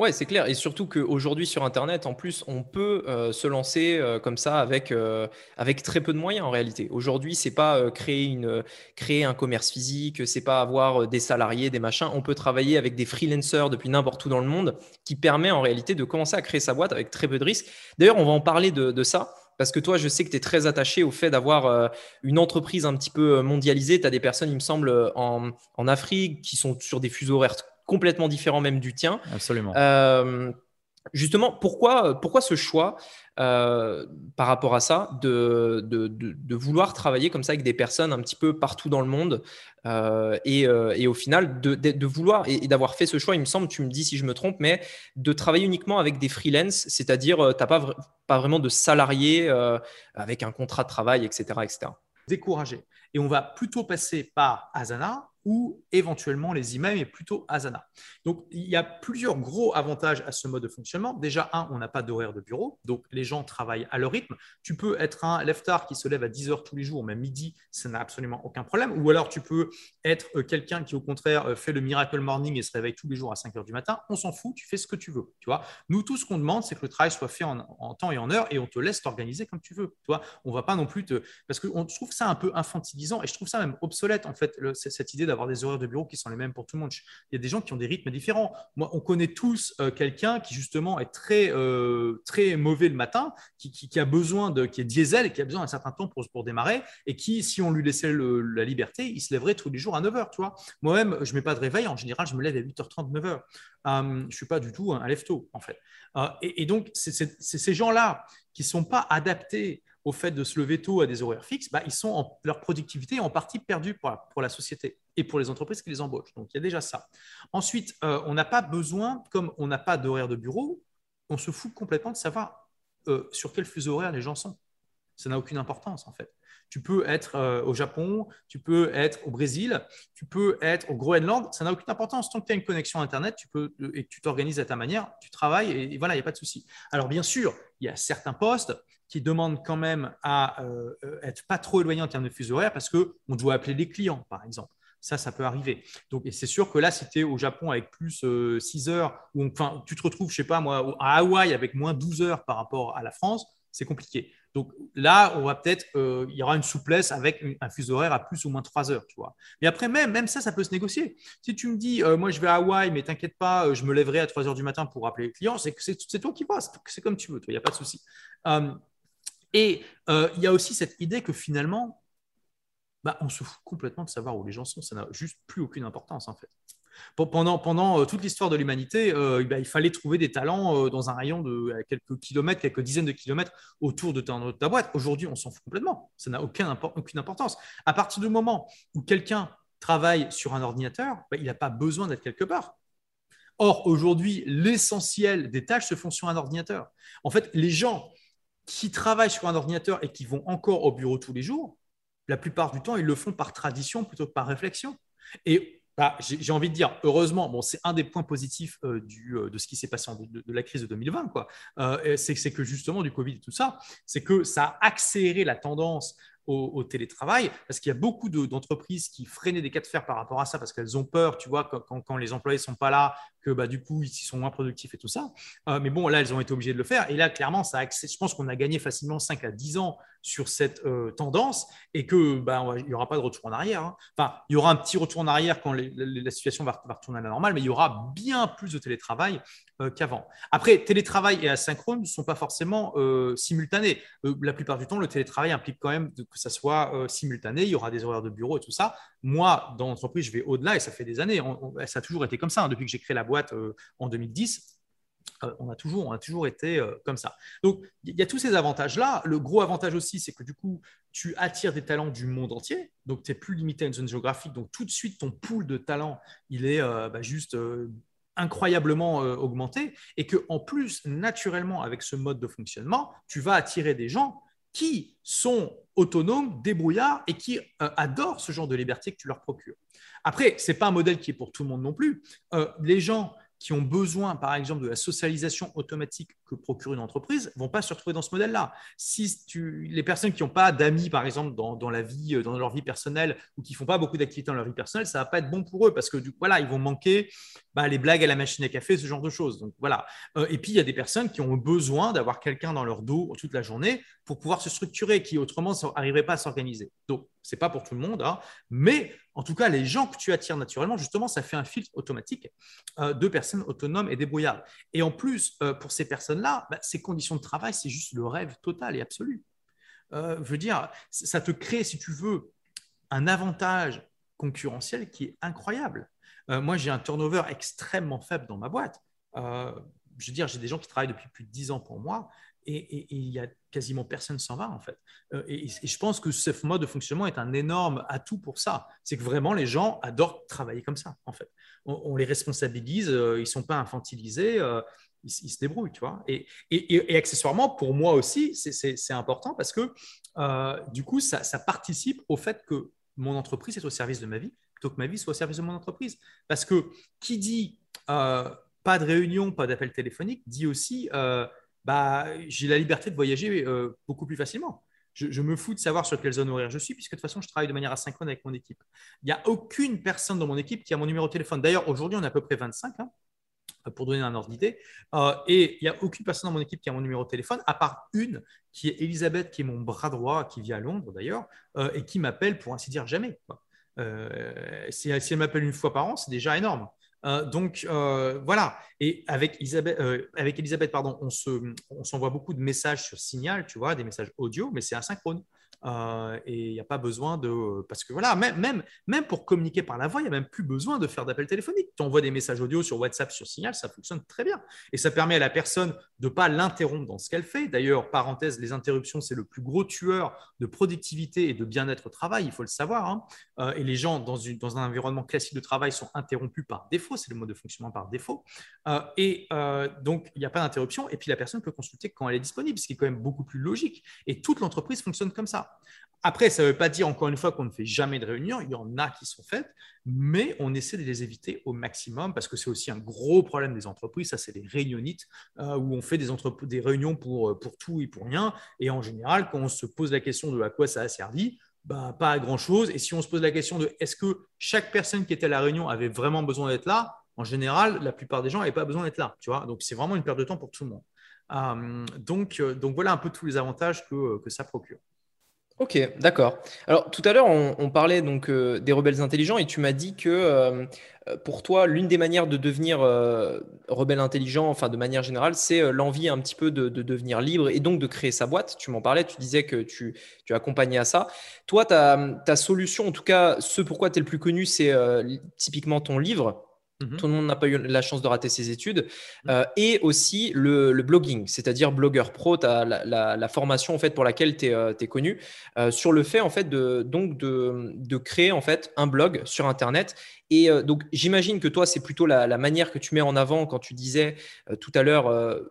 Ouais, c'est clair. Et surtout qu'aujourd'hui sur Internet, en plus, on peut euh, se lancer euh, comme ça avec, euh, avec très peu de moyens en réalité. Aujourd'hui, c'est pas créer, une, créer un commerce physique, c'est pas avoir des salariés, des machins. On peut travailler avec des freelancers depuis n'importe où dans le monde qui permet en réalité de commencer à créer sa boîte avec très peu de risques. D'ailleurs, on va en parler de ça. Parce que toi, je sais que tu es très attaché au fait d'avoir une entreprise un petit peu mondialisée. Tu as des personnes, il me semble, en, en Afrique qui sont sur des fuseaux horaires complètement différent même du tien. Absolument. Euh, justement, pourquoi, pourquoi ce choix euh, par rapport à ça de, de, de, vouloir travailler comme ça avec des personnes un petit peu partout dans le monde euh, et, et, au final de, vouloir et, d'avoir fait ce choix, il me semble, tu me dis si je me trompe, mais de travailler uniquement avec des freelances, c'est-à-dire tu n'as pas, pas vraiment de salariés avec un contrat de travail, etc. etc. Découragé. Et on va plutôt passer par Asana ou éventuellement les emails, mais plutôt Asana. Donc, il y a plusieurs gros avantages à ce mode de fonctionnement. Déjà, un, on n'a pas d'horaire de bureau, donc les gens travaillent à leur rythme. Tu peux être un leftard qui se lève à 10 heures tous les jours, même midi, ça n'a absolument aucun problème. Ou alors, tu peux être euh, quelqu'un qui, au contraire, euh, fait le miracle morning et se réveille tous les jours à 5 heures du matin. On s'en fout, tu fais ce que tu veux. Tu vois Nous, tout ce qu'on demande, c'est que le travail soit fait en, temps et en heure et on te laisse t'organiser comme tu veux. Tu vois on va pas non plus te. Parce qu'on trouve ça un peu infantilisant et je trouve ça même obsolète, en fait, cette idée d'avoir des horaires de bureau qui sont les mêmes pour tout le monde. Il y a des gens qui ont des rythmes différents. Moi, on connaît tous euh, quelqu'un qui justement est très, euh, très mauvais le matin, qui, a besoin de, qui est diesel et qui a besoin d'un certain temps pour, pour démarrer, et qui, si on lui laissait la liberté, il se lèverait tous les jours à 9h. Tu vois Moi-même, je ne mets pas de réveil. En général, je me lève à 8h30, 9h. Euh, je ne suis pas du tout un lève-tôt, en fait. et, et, donc, ces gens-là qui ne sont pas adaptés au fait de se lever tôt à des horaires fixes, bah, ils sont leur productivité est en partie perdue pour pour la, société et pour les entreprises qui les embauchent. Donc il y a déjà ça. Ensuite, euh, on n'a pas besoin, comme on n'a pas d'horaire de bureau, on se fout complètement de savoir euh, sur quel fuseau horaire les gens sont. Ça n'a aucune importance en fait. Tu peux être euh, au Japon, tu peux être au Brésil, tu peux être au Groenland, ça n'a aucune importance. Tant que tu as une connexion Internet tu peux, et que tu t'organises à ta manière, tu travailles et, voilà, il n'y a pas de souci. Alors bien sûr, il y a certains postes qui demandent quand même à euh, être pas trop éloignés en termes de fuseau horaire parce qu'on doit appeler les clients, par exemple. Ça, ça peut arriver. Donc, c'est sûr que là, si tu es au Japon avec plus 6 euh, heures, ou enfin, tu te retrouves, je sais pas moi, à Hawaï avec moins 12 heures par rapport à la France, c'est compliqué. Donc là, on va peut-être, euh, il y aura une souplesse avec un fuseau horaire à plus ou moins 3 heures, tu vois. Mais après, même, même ça, ça peut se négocier. Si tu me dis, moi, je vais à Hawaï, mais t'inquiète pas, je me lèverai à 3 heures du matin pour appeler les clients, c'est, c'est toi qui passes, c'est comme tu veux, il n'y a pas de souci. Et euh, il y a aussi cette idée que finalement, bah, on se fout complètement de savoir où les gens sont. Ça n'a juste plus aucune importance en fait. Pendant, euh, toute l'histoire de l'humanité, euh, bah, il fallait trouver des talents dans un rayon de quelques kilomètres, quelques dizaines de kilomètres autour de ta, boîte. Aujourd'hui, on s'en fout complètement. Ça n'a aucune, aucune importance. À partir du moment où quelqu'un travaille sur un ordinateur, bah, il n'a pas besoin d'être quelque part. Or, aujourd'hui, l'essentiel des tâches se font sur un ordinateur. En fait, les gens qui travaillent sur un ordinateur et qui vont encore au bureau tous les jours, la plupart du temps, ils le font par tradition plutôt que par réflexion. Et bah, j'ai envie de dire, heureusement, bon, c'est un des points positifs euh, euh, de ce qui s'est passé en, de, la crise de 2020, quoi. Euh, c'est que justement, du Covid et tout ça, c'est que ça a accéléré la tendance au, télétravail, parce qu'il y a beaucoup d'entreprises qui freinaient des cas de fer par rapport à ça, parce qu'elles ont peur, tu vois, quand, quand, les employés ne sont pas là, que bah, du coup, ils sont moins productifs et tout ça. Euh, mais bon, là, elles ont été obligées de le faire. Et là, clairement, ça je pense qu'on a gagné facilement 5 à 10 ans sur cette euh, tendance et que bah, n'y aura pas de retour en arrière. Hein. Enfin, il y aura un petit retour en arrière quand la situation va, retourner à la normale, mais il y aura bien plus de télétravail euh, qu'avant. Après, télétravail et asynchrone ne sont pas forcément simultanés. la plupart du temps, le télétravail implique quand même que ça soit simultané. Il y aura des horaires de bureau et tout ça. Moi, dans l'entreprise, je vais au-delà et ça fait des années. ça a toujours été comme ça. Hein, depuis que j'ai créé la boîte euh, en 2010, euh, on, a toujours, on a toujours été euh, comme ça. Donc, il y a tous ces avantages-là. Le gros avantage aussi, c'est que du coup, tu attires des talents du monde entier. Donc, tu n'es plus limité à une zone géographique. Donc, tout de suite, ton pool de talents, il est bah, juste incroyablement augmenté. Et que en plus, naturellement, avec ce mode de fonctionnement, tu vas attirer des gens qui sont autonomes, débrouillards et qui adorent ce genre de liberté que tu leur procures. Après, ce n'est pas un modèle qui est pour tout le monde non plus. les gens qui ont besoin, par exemple, de la socialisation automatique que procure une entreprise, vont pas se retrouver dans ce modèle-là. Si tu, les personnes qui n'ont pas d'amis, par exemple, dans, la vie, euh, dans leur vie personnelle, ou qui font pas beaucoup d'activités dans leur vie personnelle, ça va pas être bon pour eux parce que voilà, ils vont manquer bah, les blagues à la machine à café, ce genre de choses. Donc voilà. Euh, et puis il y a des personnes qui ont besoin d'avoir quelqu'un dans leur dos toute la journée pour pouvoir se structurer, qui autrement n'arriveraient pas à s'organiser. Donc c'est pas pour tout le monde, hein. mais en tout cas, les gens que tu attires naturellement, justement, ça fait un filtre automatique euh, de personnes autonomes et débrouillardes. Et en plus, euh, pour ces personnes-là, bah, ces conditions de travail, c'est juste le rêve total et absolu. Euh, dire, ça te crée, si tu veux, un avantage concurrentiel qui est incroyable. moi, j'ai un turnover extrêmement faible dans ma boîte. je veux dire, j'ai des gens qui travaillent depuis plus de 10 ans pour moi et il y a quasiment personne s'en va en fait. Euh, et, je pense que ce mode de fonctionnement est un énorme atout pour ça. C'est que vraiment les gens adorent travailler comme ça en fait. On, les responsabilise, euh, ils ne sont pas infantilisés, euh, ils, se débrouillent, tu vois. Et, accessoirement, pour moi aussi, c'est important parce que du coup, ça, ça, participe au fait que mon entreprise est au service de ma vie plutôt que ma vie soit au service de mon entreprise. Parce que qui dit pas de réunion, pas d'appel téléphonique, dit aussi bah, j'ai la liberté de voyager euh, beaucoup plus facilement. Je, me fous de savoir sur quelle zone horaire je suis, puisque de toute façon, je travaille de manière asynchrone avec mon équipe. Il n'y a aucune personne dans mon équipe qui a mon numéro de téléphone. D'ailleurs, aujourd'hui, on est à peu près 25, hein, pour donner un ordre d'idée. Euh, et il n'y a aucune personne dans mon équipe qui a mon numéro de téléphone, à part une, qui est Elisabeth, qui est mon bras droit, qui vit à Londres d'ailleurs, euh, et qui m'appelle pour ainsi dire jamais. si elle m'appelle une fois par an, c'est déjà énorme. Euh, donc euh, voilà. Et avec Elisabeth, euh, avec Elisabeth pardon, on, se, on s'envoie beaucoup de messages sur Signal, tu vois, des messages audio, mais c'est asynchrone. Euh, et il n'y a pas besoin de. Parce que voilà, même, même, même pour communiquer par la voix, il n'y a même plus besoin de faire d'appel téléphonique. Tu envoies des messages audio sur WhatsApp, sur Signal, ça fonctionne très bien. Et ça permet à la personne de ne pas l'interrompre dans ce qu'elle fait. D'ailleurs, parenthèse, les interruptions, c'est le plus gros tueur de productivité et de bien-être au travail, il faut le savoir. Hein. Euh, et les gens, dans, une, dans, un environnement classique de travail, sont interrompus par défaut. C'est le mode de fonctionnement par défaut. Euh, et donc, il n'y a pas d'interruption. Et puis, la personne peut consulter quand elle est disponible, ce qui est quand même beaucoup plus logique. Et toute l'entreprise fonctionne comme ça. Après, ça ne veut pas dire encore une fois qu'on ne fait jamais de réunions. Il y en a qui sont faites, mais on essaie de les éviter au maximum parce que c'est aussi un gros problème des entreprises. Ça, c'est les réunionites euh, où on fait des, des réunions pour, euh, pour tout et pour rien. Et en général, quand on se pose la question de à quoi ça a servi, bah, pas à grand chose. Et si on se pose la question de est-ce que chaque personne qui était à la réunion avait vraiment besoin d'être là, en général, la plupart des gens n'avaient pas besoin d'être là. Tu vois donc, c'est vraiment une perte de temps pour tout le monde. Euh, donc, donc, voilà un peu tous les avantages que, que ça procure. Ok, d'accord. Alors tout à l'heure, on, parlait donc euh, des rebelles intelligents et tu m'as dit que euh, pour toi, l'une des manières de devenir euh, rebelle intelligent, enfin de manière générale, c'est l'envie un petit peu de, devenir libre et donc de créer sa boîte. Tu m'en parlais, tu disais que tu, tu accompagnais à ça. Toi, ta, ta solution, en tout cas, ce pourquoi tu es le plus connu, c'est typiquement ton livre. Mhm. Tout le monde n'a pas eu la chance de rater ses études. Mhm. Euh, et aussi le, blogging, c'est-à-dire blogueur pro, as la, formation en fait, pour laquelle tu es, euh, connu, euh, sur le fait en fait, de, donc de, de, créer en fait, un blog sur Internet. Et donc j'imagine que toi, c'est plutôt la, manière que tu mets en avant quand tu disais tout à l'heure,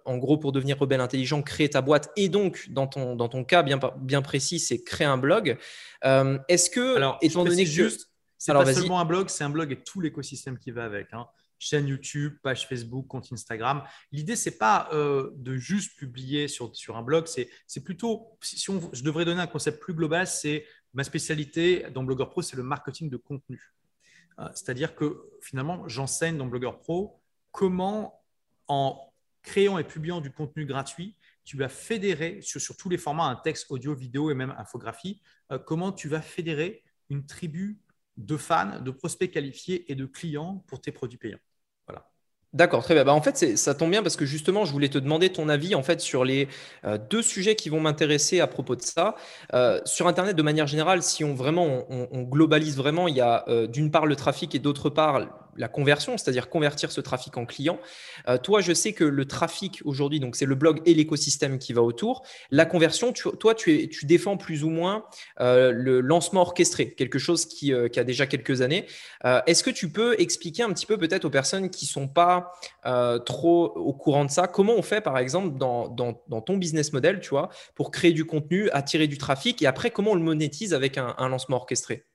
en gros, pour devenir rebelle intelligent, créer ta boîte. Et donc, dans ton, dans ton cas bien, bien précis, c'est créer un blog. Est-ce que, Alors, étant donné que juste c'est pas seulement un blog, c'est un blog et tout l'écosystème qui va avec. Hein. Chaîne YouTube, page Facebook, compte Instagram. L'idée, c'est pas euh, de juste publier sur, sur un blog, c'est plutôt, si je devrais donner un concept plus global, c'est ma spécialité dans Blogueur Pro, c'est le marketing de contenu. Euh, c'est-à-dire que finalement, j'enseigne dans Blogueur Pro comment, en créant et publiant du contenu gratuit, tu vas fédérer sur, sur tous les formats, un texte, audio, vidéo et même infographie, euh, comment tu vas fédérer une tribu de fans, de prospects qualifiés et de clients pour tes produits payants. Voilà. D'accord, très bien. Bah, en fait, ça tombe bien parce que justement, je voulais te demander ton avis en fait sur les euh, deux sujets qui vont m'intéresser à propos de ça. Euh, sur Internet, de manière générale, si on vraiment on, globalise vraiment, il y a euh, d'une part le trafic et d'autre part la conversion, c'est-à-dire convertir ce trafic en client. Euh, toi, je sais que le trafic aujourd'hui, donc c'est le blog et l'écosystème qui va autour. La conversion, toi, tu, es, tu, défends plus ou moins euh, le lancement orchestré, quelque chose qui, euh, a déjà quelques années. Est-ce que tu peux expliquer un petit peu peut-être aux personnes qui sont pas trop au courant de ça, comment on fait par exemple dans, dans, ton business model, tu vois, pour créer du contenu, attirer du trafic et après comment on le monétise avec un lancement orchestré?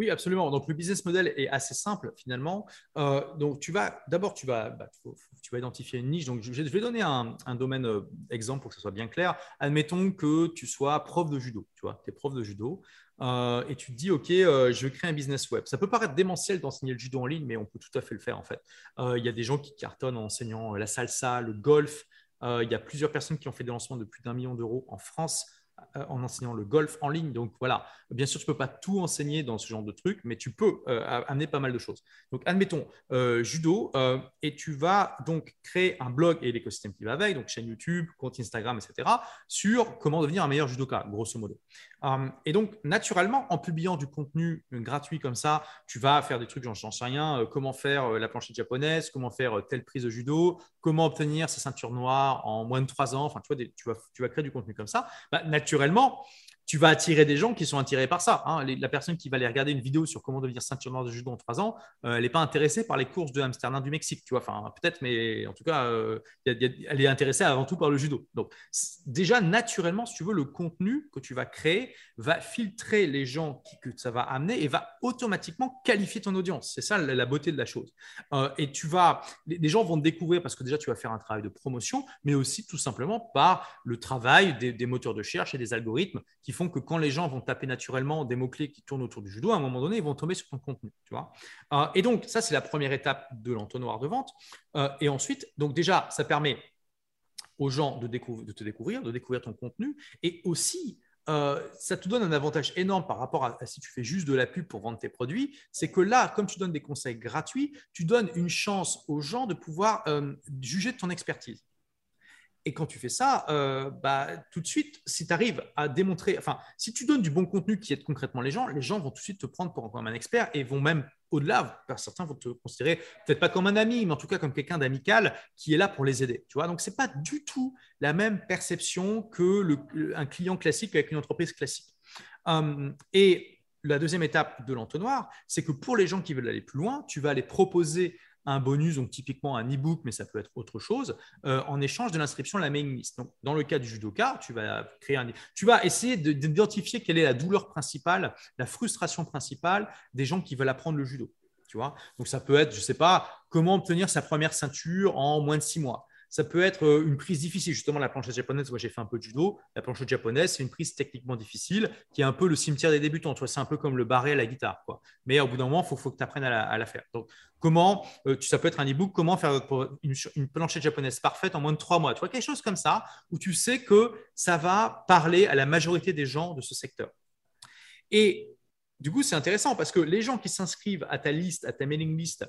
Oui, absolument. Donc, le business model est assez simple finalement. Euh, donc, tu vas d'abord, tu vas, bah, tu vas identifier une niche. Donc, je, vais donner un, domaine euh, exemple pour que ce soit bien clair. Admettons que tu sois prof de judo. Tu vois, tu es prof de judo euh, et tu te dis, OK, je vais créer un business web. Ça peut paraître démentiel d'enseigner le judo en ligne, mais on peut tout à fait le faire en fait. Il y a des gens qui cartonnent en enseignant la salsa, le golf. il y a plusieurs personnes qui ont fait des lancements de plus d'un million d'euros en France en enseignant le golf en ligne. Donc voilà, bien sûr, tu ne peux pas tout enseigner dans ce genre de truc, mais tu peux euh, amener pas mal de choses. Donc admettons euh, judo, et tu vas donc créer un blog et l'écosystème qui va avec, donc chaîne YouTube, compte Instagram, etc., sur comment devenir un meilleur judoka, grosso modo. Et donc naturellement, en publiant du contenu gratuit comme ça, tu vas faire des trucs, j'en sais rien, comment faire la planchette japonaise, comment faire telle prise de judo, comment obtenir sa ceinture noire en moins de trois ans, enfin tu vois, tu, vas, tu vas créer du contenu comme ça. Bah, naturellement, tu vas attirer des gens qui sont attirés par ça. Hein. la personne qui va aller regarder une vidéo sur comment devenir ceinture noire de judo en trois ans, euh, elle n'est pas intéressée par les courses de Amsterdam du Mexique, tu vois. Enfin, peut-être, mais en tout cas, euh, elle est intéressée avant tout par le judo. Donc, déjà, naturellement, si tu veux, le contenu que tu vas créer va filtrer les gens que ça va amener et va automatiquement qualifier ton audience. C'est ça la, beauté de la chose. Euh, et tu vas, les, gens vont te découvrir parce que déjà, tu vas faire un travail de promotion, mais aussi tout simplement par le travail des, des moteurs de recherche et des algorithmes qui font que quand les gens vont taper naturellement des mots-clés qui tournent autour du judo, à un moment donné, ils vont tomber sur ton contenu. Tu vois euh, et donc, ça, c'est la première étape de l'entonnoir de vente. Euh, et ensuite, donc déjà, ça permet aux gens de, te découvrir, de découvrir ton contenu. Et aussi, euh, ça te donne un avantage énorme par rapport à, si tu fais juste de la pub pour vendre tes produits, c'est que là, comme tu donnes des conseils gratuits, tu donnes une chance aux gens de pouvoir juger de ton expertise. Et quand tu fais ça, euh, bah, tout de suite, si tu arrives à démontrer, enfin, si tu donnes du bon contenu qui aide concrètement les gens, les gens vont tout de suite te prendre pour comme un expert et vont même au-delà, certains vont te considérer peut-être pas comme un ami, mais en tout cas comme quelqu'un d'amical qui est là pour les aider. Tu vois, donc c'est pas du tout la même perception que un client classique avec une entreprise classique. Hum, et la deuxième étape de l'entonnoir, c'est que pour les gens qui veulent aller plus loin, tu vas les proposer un bonus, donc typiquement un e-book, mais ça peut être autre chose, euh, en échange de l'inscription à la mailing list. Donc, dans le cas du judoka, tu vas créer un, tu vas essayer d'identifier quelle est la douleur principale, la frustration principale des gens qui veulent apprendre le judo. Tu vois Donc, ça peut être, je ne sais pas, comment obtenir sa première ceinture en moins de six mois. Ça peut être euh, une prise difficile. Justement, la planchette japonaise, moi j'ai fait un peu de judo. La planchette japonaise, c'est une prise techniquement difficile qui est un peu le cimetière des débutants. C'est un peu comme le barré à la guitare. Mais au bout d'un moment, il faut, que tu apprennes à la, faire. Donc, comment, euh, ça peut être un e-book, comment faire une, une, planchette japonaise parfaite en moins de trois mois. Tu vois, quelque chose comme ça où tu sais que ça va parler à la majorité des gens de ce secteur. Et du coup, c'est intéressant parce que les gens qui s'inscrivent à ta liste, à ta mailing list,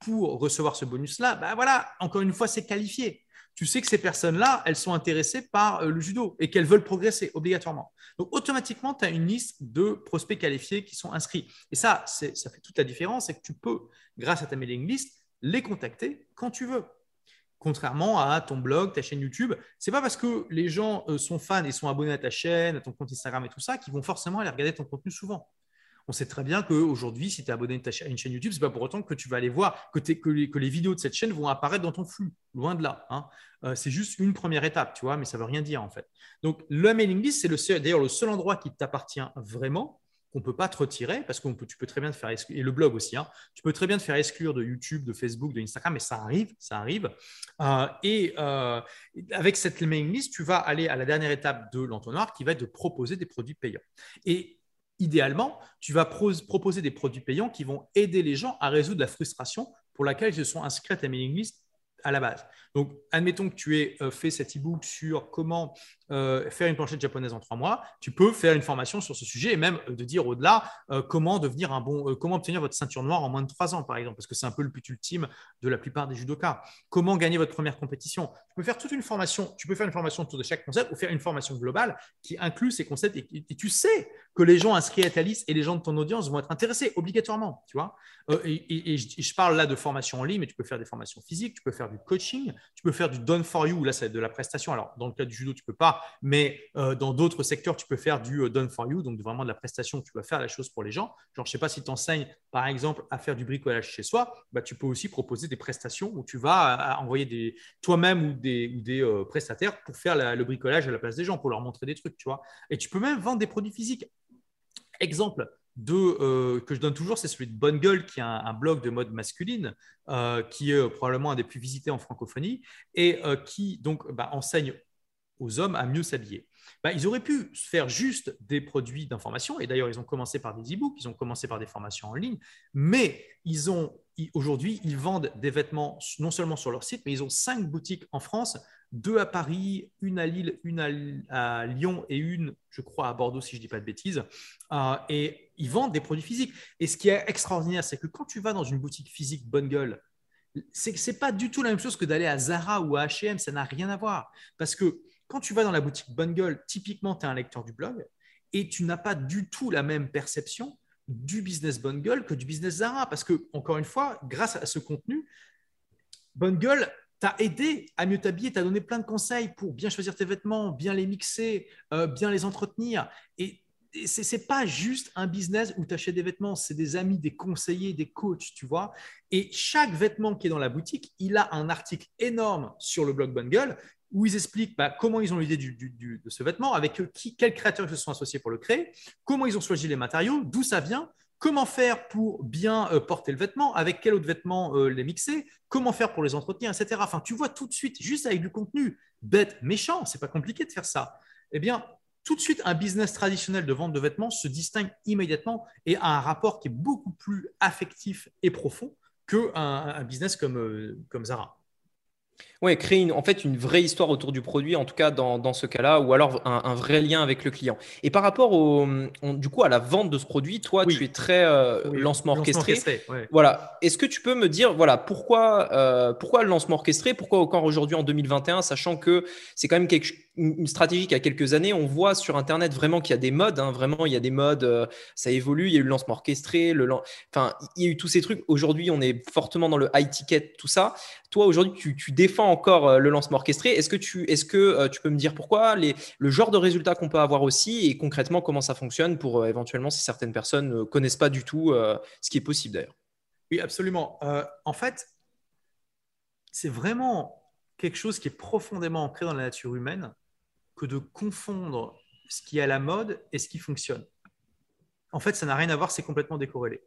pour recevoir ce bonus-là, ben voilà, encore une fois, c'est qualifié. Tu sais que ces personnes-là, elles sont intéressées par euh, le judo et qu'elles veulent progresser obligatoirement. Donc, automatiquement, tu as une liste de prospects qualifiés qui sont inscrits. Et ça, ça fait toute la différence, c'est que tu peux, grâce à ta mailing list, les contacter quand tu veux. Contrairement à ton blog, ta chaîne YouTube, c'est pas parce que les gens euh, sont fans et sont abonnés à ta chaîne, à ton compte Instagram et tout ça, qu'ils vont forcément aller regarder ton contenu souvent on sait très bien qu'aujourd'hui, si tu es abonné à une chaîne YouTube, ce n'est pas pour autant que tu vas aller voir, que, les, vidéos de cette chaîne vont apparaître dans ton flux. Loin de là. Hein. Euh, c'est juste une première étape, tu vois, mais ça ne veut rien dire en fait. Donc, le mailing list, c'est d'ailleurs le seul endroit qui t'appartient vraiment qu'on ne peut pas te retirer parce que tu peux très bien te faire exclure, et le blog aussi, hein, tu peux très bien te faire exclure de YouTube, de Facebook, de Instagram, mais ça arrive, ça arrive. Euh, et euh, avec cette mailing list, tu vas aller à la dernière étape de l'entonnoir qui va être de proposer des produits payants. Et idéalement, tu vas proposer des produits payants qui vont aider les gens à résoudre la frustration pour laquelle ils se sont inscrits à ta mailing list à la base. Donc, admettons que tu aies euh, fait cet e-book sur comment euh, faire une planchette japonaise en trois mois, tu peux faire une formation sur ce sujet et même de dire au-delà comment devenir un bon, comment obtenir votre ceinture noire en moins de trois ans, par exemple, parce que c'est un peu le but ultime de la plupart des judokas. Comment gagner votre première compétition? Tu peux faire toute une formation, tu peux faire une formation autour de chaque concept ou faire une formation globale qui inclut ces concepts et, tu sais que les gens inscrits à ta liste et les gens de ton audience vont être intéressés obligatoirement, tu vois. Euh, et, je, parle là de formation en ligne, mais tu peux faire des formations physiques, tu peux faire du coaching, tu peux faire du done for you, là, c'est de la prestation. Alors, dans le cas du judo, tu peux pas, mais euh, dans d'autres secteurs, tu peux faire du euh, done for you, donc vraiment de la prestation, tu vas faire la chose pour les gens. Genre, je sais pas si tu enseignes, par exemple, à faire du bricolage chez soi, bah, tu peux aussi proposer des prestations où tu vas envoyer des, toi-même ou des, ou des prestataires pour faire le bricolage à la place des gens, pour leur montrer des trucs, tu vois. Et tu peux même vendre des produits physiques. Exemple, euh, que je donne toujours, c'est celui de Bonne Gueule, qui est un, blog de mode masculine, euh, qui est euh, probablement un des plus visités en francophonie, et qui donc bah, enseigne aux hommes à mieux s'habiller. Bah, ils auraient pu faire juste des produits d'information, et d'ailleurs ils ont commencé par des e-books, ils ont commencé par des formations en ligne, mais ils ont aujourd'hui ils vendent des vêtements non seulement sur leur site, mais ils ont cinq boutiques en France deux à Paris, une à Lille, une à, Lyon et une, je crois, à Bordeaux, si je ne dis pas de bêtises. Et ils vendent des produits physiques. Et ce qui est extraordinaire, c'est que quand tu vas dans une boutique physique bonne gueule, c'est n'est pas du tout la même chose que d'aller à Zara ou à H&M, ça n'a rien à voir. Parce que quand tu vas dans la boutique bonne gueule, typiquement, tu es un lecteur du blog et tu n'as pas du tout la même perception du business bonne gueule que du business Zara. Parce que, encore une fois, grâce à ce contenu, bonne gueule t'a aidé à mieux t'habiller, t'a donné plein de conseils pour bien choisir tes vêtements, bien les mixer, euh, bien les entretenir. Et, ce n'est pas juste un business où tu achètes des vêtements, c'est des amis, des conseillers, des coachs, tu vois. Et chaque vêtement qui est dans la boutique, il a un article énorme sur le blog Bonne Gueule où ils expliquent bah, comment ils ont l'idée de ce vêtement, avec qui, quels créateurs ils se sont associés pour le créer, comment ils ont choisi les matériaux, d'où ça vient, Comment faire pour bien euh, porter le vêtement Avec quel autre vêtement euh, les mixer Comment faire pour les entretenir, etc. Enfin, tu vois tout de suite, juste avec du contenu bête, méchant, c'est pas compliqué de faire ça. Eh bien, tout de suite, un business traditionnel de vente de vêtements se distingue immédiatement et a un rapport qui est beaucoup plus affectif et profond qu'un un business comme, euh, comme Zara. Oui, créer une, en fait une vraie histoire autour du produit, en tout cas dans, dans ce cas-là, ou alors un, vrai lien avec le client. Et par rapport au, du coup à la vente de ce produit, toi, tu es très euh, lancement orchestré. Voilà. Est-ce que tu peux me dire, voilà, pourquoi, euh, pourquoi le lancement orchestré? Pourquoi encore aujourd'hui en 2021, sachant que c'est quand même quelque, une stratégie qui a quelques années, on voit sur Internet vraiment qu'il y a des modes, hein, vraiment il y a des modes, euh, ça évolue, il y a eu le lancement orchestré, le, enfin il y a eu tous ces trucs. Aujourd'hui, on est fortement dans le high ticket, tout ça. Toi, aujourd'hui, tu, défends encore euh, le lancement orchestré. Est-ce que, tu, est-ce que euh, tu peux me dire pourquoi, le genre de résultats qu'on peut avoir aussi et concrètement comment ça fonctionne pour euh, éventuellement si certaines personnes ne connaissent pas du tout ce qui est possible d'ailleurs? Oui, absolument. en fait, c'est vraiment quelque chose qui est profondément ancré dans la nature humaine que de confondre ce qui est à la mode et ce qui fonctionne. En fait, ça n'a rien à voir, c'est complètement décorrélé.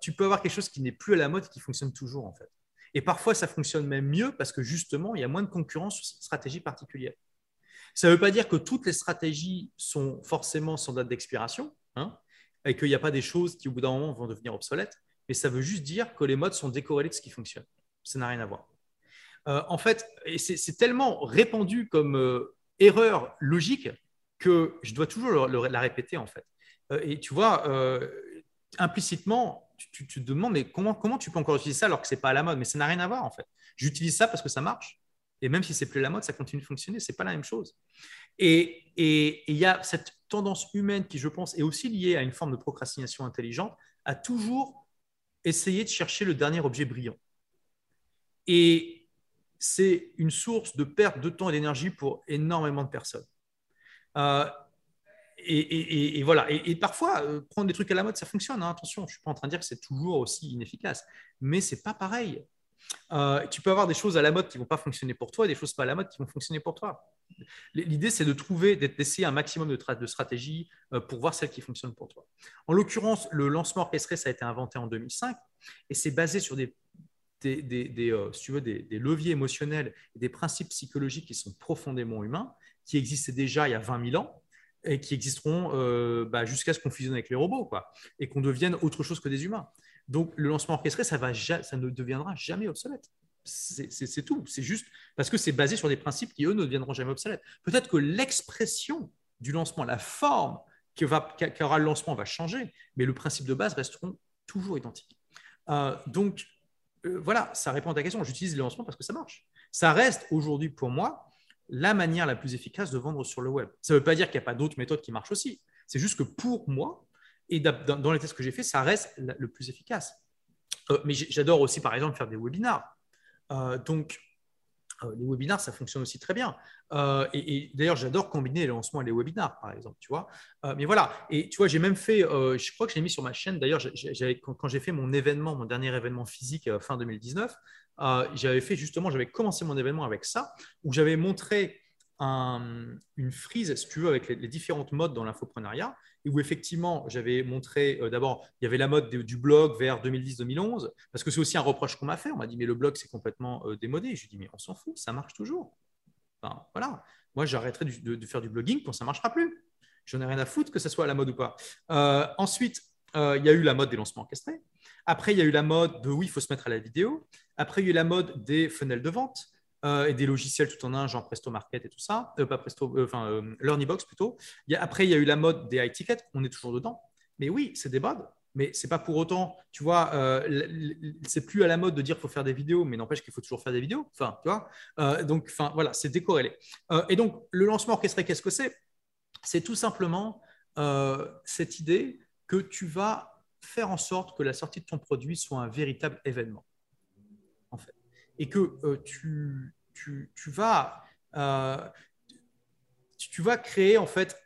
tu peux avoir quelque chose qui n'est plus à la mode et qui fonctionne toujours, en fait. Et parfois, ça fonctionne même mieux parce que justement, il y a moins de concurrence sur cette stratégie particulière. Ça ne veut pas dire que toutes les stratégies sont forcément sans date d'expiration hein, et qu'il n'y a pas des choses qui, au bout d'un moment, vont devenir obsolètes, mais ça veut juste dire que les modes sont décorrélés de ce qui fonctionne. Ça n'a rien à voir. Euh, en fait, c'est tellement répandu comme euh, erreur logique que je dois toujours la répéter, en fait. Euh, et tu vois, implicitement, tu, te demandes, mais comment, comment tu peux encore utiliser ça alors que ce n'est pas à la mode? Mais ça n'a rien à voir en fait. J'utilise ça parce que ça marche. Et même si c'est plus la mode, ça continue de fonctionner. Ce n'est pas la même chose. Et il y a cette tendance humaine qui, je pense, est aussi liée à une forme de procrastination intelligente, à toujours essayer de chercher le dernier objet brillant. Et c'est une source de perte de temps et d'énergie pour énormément de personnes. Euh, et, voilà. Et, parfois, euh, prendre des trucs à la mode, ça fonctionne. Hein, attention, je ne suis pas en train de dire que c'est toujours aussi inefficace. Mais c'est pas pareil. Euh, tu peux avoir des choses à la mode qui vont pas fonctionner pour toi et des choses pas à la mode qui vont fonctionner pour toi. L'idée, c'est de trouver, d'essayer un maximum de, stratégies euh, pour voir celles qui fonctionnent pour toi. En l'occurrence, le lancement orchestré, ça a été inventé en 2005 et c'est basé sur des, des, leviers émotionnels et des principes psychologiques qui sont profondément humains, qui existaient déjà il y a 20 000 ans et qui existeront euh, bah, jusqu'à ce qu'on fusionne avec les robots quoi, et qu'on devienne autre chose que des humains. Donc le lancement orchestré, ça, va ça ne deviendra jamais obsolète. C'est tout. C'est juste parce que c'est basé sur des principes qui, eux, ne deviendront jamais obsolètes. Peut-être que l'expression du lancement, la forme qu'aura le lancement va changer, mais le principe de base resteront toujours identiques. Euh, donc, euh, voilà, ça répond à ta question. J'utilise le lancement parce que ça marche. Ça reste aujourd'hui pour moi la manière la plus efficace de vendre sur le web. Ça ne veut pas dire qu'il n'y a pas d'autres méthodes qui marchent aussi. C'est juste que pour moi, et dans les tests que j'ai faits, ça reste le plus efficace. Euh, mais j'adore aussi, par exemple, faire des webinars. Euh, donc, les webinars, ça fonctionne aussi très bien. et, d'ailleurs, j'adore combiner les lancements et les webinars, par exemple, tu vois. mais voilà, et tu vois, j'ai même fait, je crois que je l'ai mis sur ma chaîne, d'ailleurs, quand, j'ai fait mon événement, mon dernier événement physique fin 2019, j'avais fait justement, j'avais commencé mon événement avec ça, où j'avais montré une frise, si tu veux, avec les, différentes modes dans l'infoprenariat, où effectivement, j'avais montré, euh, d'abord, il y avait la mode du blog vers 2010-2011, parce que c'est aussi un reproche qu'on m'a fait. On m'a dit, mais le blog, c'est complètement euh, démodé. Je lui dit, mais on s'en fout, ça marche toujours. Enfin, voilà. Moi, j'arrêterai de, faire du blogging quand ça ne marchera plus. Je n'ai rien à foutre que ça soit à la mode ou pas. Euh, ensuite, il y a eu la mode des lancements orchestrés. Après, il y a eu la mode de oui, il faut se mettre à la vidéo. Après, il y a eu la mode des funnels de vente. Euh, et des logiciels tout en un, genre Presto Market et tout ça, euh, pas Presto, euh, enfin LearnyBox plutôt. Après, il y a eu la mode des high tickets, on est toujours dedans. Mais oui, c'est des modes, mais c'est pas pour autant, tu vois, c'est plus à la mode de dire qu'il faut faire des vidéos, mais n'empêche qu'il faut toujours faire des vidéos. Enfin, tu vois. donc, enfin, voilà, c'est décorrélé. et donc, le lancement orchestré, qu'est-ce que c'est? C'est tout simplement cette idée que tu vas faire en sorte que la sortie de ton produit soit un véritable événement, en fait, et que tu tu, vas, euh, tu vas créer en fait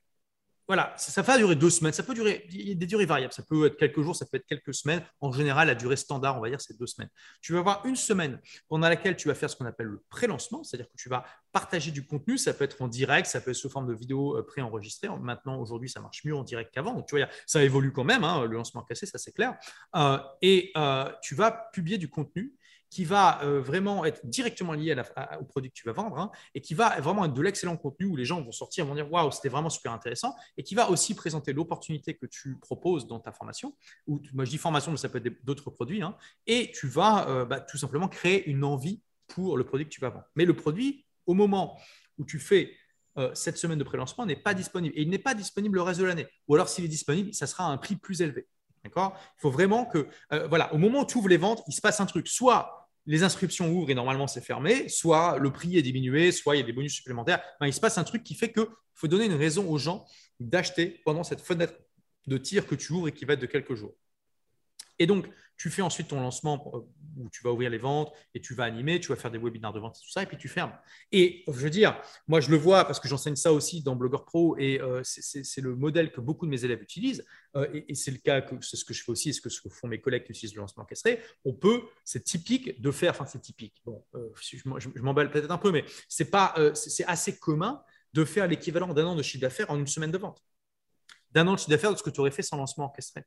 voilà, ça, va durer deux semaines. Ça peut durer, il y a des durées variables. Ça peut être quelques jours, ça peut être quelques semaines. En général, la durée standard, on va dire, c'est deux semaines. Tu vas avoir une semaine pendant laquelle tu vas faire ce qu'on appelle le pré-lancement, c'est-à-dire que tu vas partager du contenu. Ça peut être en direct, ça peut être sous forme de vidéo euh, pré-enregistrée. Maintenant, aujourd'hui, ça marche mieux en direct qu'avant. Donc, tu vois, ça évolue quand même. Hein, le lancement cassé, ça c'est clair. Euh, et tu vas publier du contenu qui va euh, vraiment être directement lié au produit que tu vas vendre hein, et qui va vraiment être de l'excellent contenu où les gens vont sortir, vont dire waouh, c'était vraiment super intéressant et qui va aussi présenter l'opportunité que tu proposes dans ta formation. Ou moi je dis formation, mais ça peut être d'autres produits. Hein, et tu vas euh, bah, tout simplement créer une envie pour le produit que tu vas vendre. Mais le produit, au moment où tu fais euh, cette semaine de pré-lancement, n'est pas disponible et il n'est pas disponible le reste de l'année. Ou alors s'il est disponible, ça sera à un prix plus élevé. D'accord? Il faut vraiment que, voilà, au moment où tu ouvres les ventes, il se passe un truc. Soit les inscriptions ouvrent et normalement c'est fermé, soit le prix est diminué, soit il y a des bonus supplémentaires. il se passe un truc qui fait qu'il faut donner une raison aux gens d'acheter pendant cette fenêtre de tir que tu ouvres et qui va être de quelques jours. Et donc, tu fais ensuite ton lancement euh, où tu vas ouvrir les ventes et tu vas animer, tu vas faire des webinaires de vente et tout ça, et puis tu fermes. Et je veux dire, moi, je le vois parce que j'enseigne ça aussi dans Blogger Pro et euh, c'est le modèle que beaucoup de mes élèves utilisent. Euh, et, c'est le cas, c'est ce que je fais aussi et ce que font mes collègues qui utilisent le lancement orchestré. On peut, c'est typique de faire, enfin, c'est typique. Bon, je, m'emballe peut-être un peu, mais c'est c'est assez commun de faire l'équivalent d'un an de chiffre d'affaires en une semaine de vente. D'un an de chiffre d'affaires de ce que tu aurais fait sans lancement orchestré.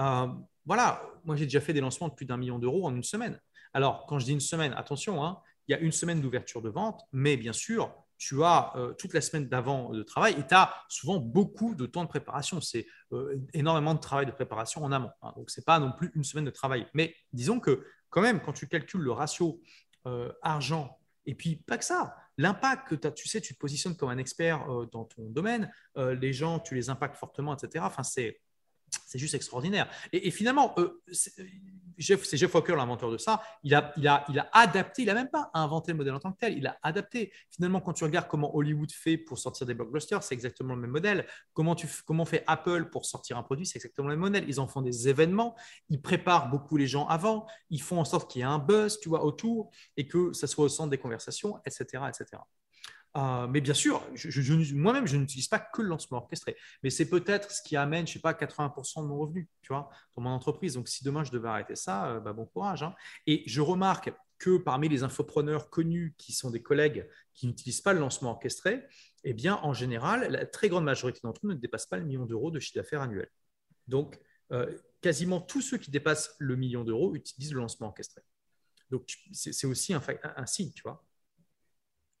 Euh, voilà, moi j'ai déjà fait des lancements de plus d'un million d'euros en une semaine. Alors, quand je dis une semaine, attention, hein, il y a une semaine d'ouverture de vente, mais bien sûr, tu as euh, toute la semaine d'avant de travail et tu as souvent beaucoup de temps de préparation. C'est euh, énormément de travail de préparation en amont. Hein. donc, ce n'est pas non plus une semaine de travail. Mais disons que quand même, quand tu calcules le ratio argent, et puis pas que ça, l'impact que tu as, tu sais, tu te positionnes comme un expert dans ton domaine, les gens, tu les impactes fortement, etc. Enfin, c'est c'est juste extraordinaire. Et, finalement, euh, c'est Jeff Walker, l'inventeur de ça. Il a, il, il a adapté, il n'a même pas inventé le modèle en tant que tel, il a adapté. Finalement, quand tu regardes comment Hollywood fait pour sortir des blockbusters, c'est exactement le même modèle. Comment, tu, comment fait Apple pour sortir un produit, c'est exactement le même modèle. Ils en font des événements, ils préparent beaucoup les gens avant, ils font en sorte qu'il y ait un buzz, tu autour et que ça soit au centre des conversations, etc., etc. Euh, mais bien sûr, moi-même, je n'utilise pas que le lancement orchestré. Mais c'est peut-être ce qui amène, je sais pas, 80% de mon revenu, tu vois, dans mon entreprise. Donc, si demain je devais arrêter ça, euh, bah, bon courage. Hein. Et je remarque que parmi les infopreneurs connus qui sont des collègues qui n'utilisent pas le lancement orchestré, eh bien, en général, la très grande majorité d'entre eux ne dépassent pas le million d'euros de chiffre d'affaires annuel. Donc, euh, quasiment tous ceux qui dépassent le million d'euros utilisent le lancement orchestré. Donc, c'est aussi un signe, tu vois.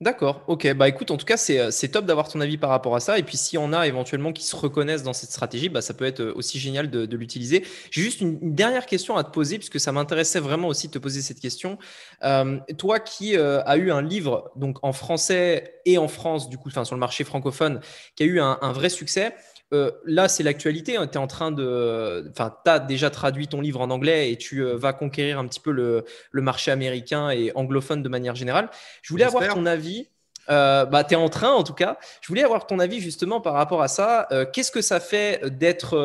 D'accord, ok. Bah écoute, en tout cas, c'est, c'est top d'avoir ton avis par rapport à ça. Et puis, s'il y en a éventuellement qui se reconnaissent dans cette stratégie, bah, ça peut être aussi génial de, l'utiliser. J'ai juste une, dernière question à te poser, puisque ça m'intéressait vraiment aussi de te poser cette question. Euh, toi qui euh, as eu un livre donc en français et en France, du coup, enfin, sur le marché francophone, qui a eu un vrai succès, euh, là, c'est l'actualité. Hein. Tu es en train de. Enfin, tu as déjà traduit ton livre en anglais et tu euh, vas conquérir un petit peu le, le, marché américain et anglophone de manière générale. Je voulais avoir ton avis. Euh, bah, tu es en train, en tout cas. Je voulais avoir ton avis justement par rapport à ça. Qu'est-ce que ça fait d'être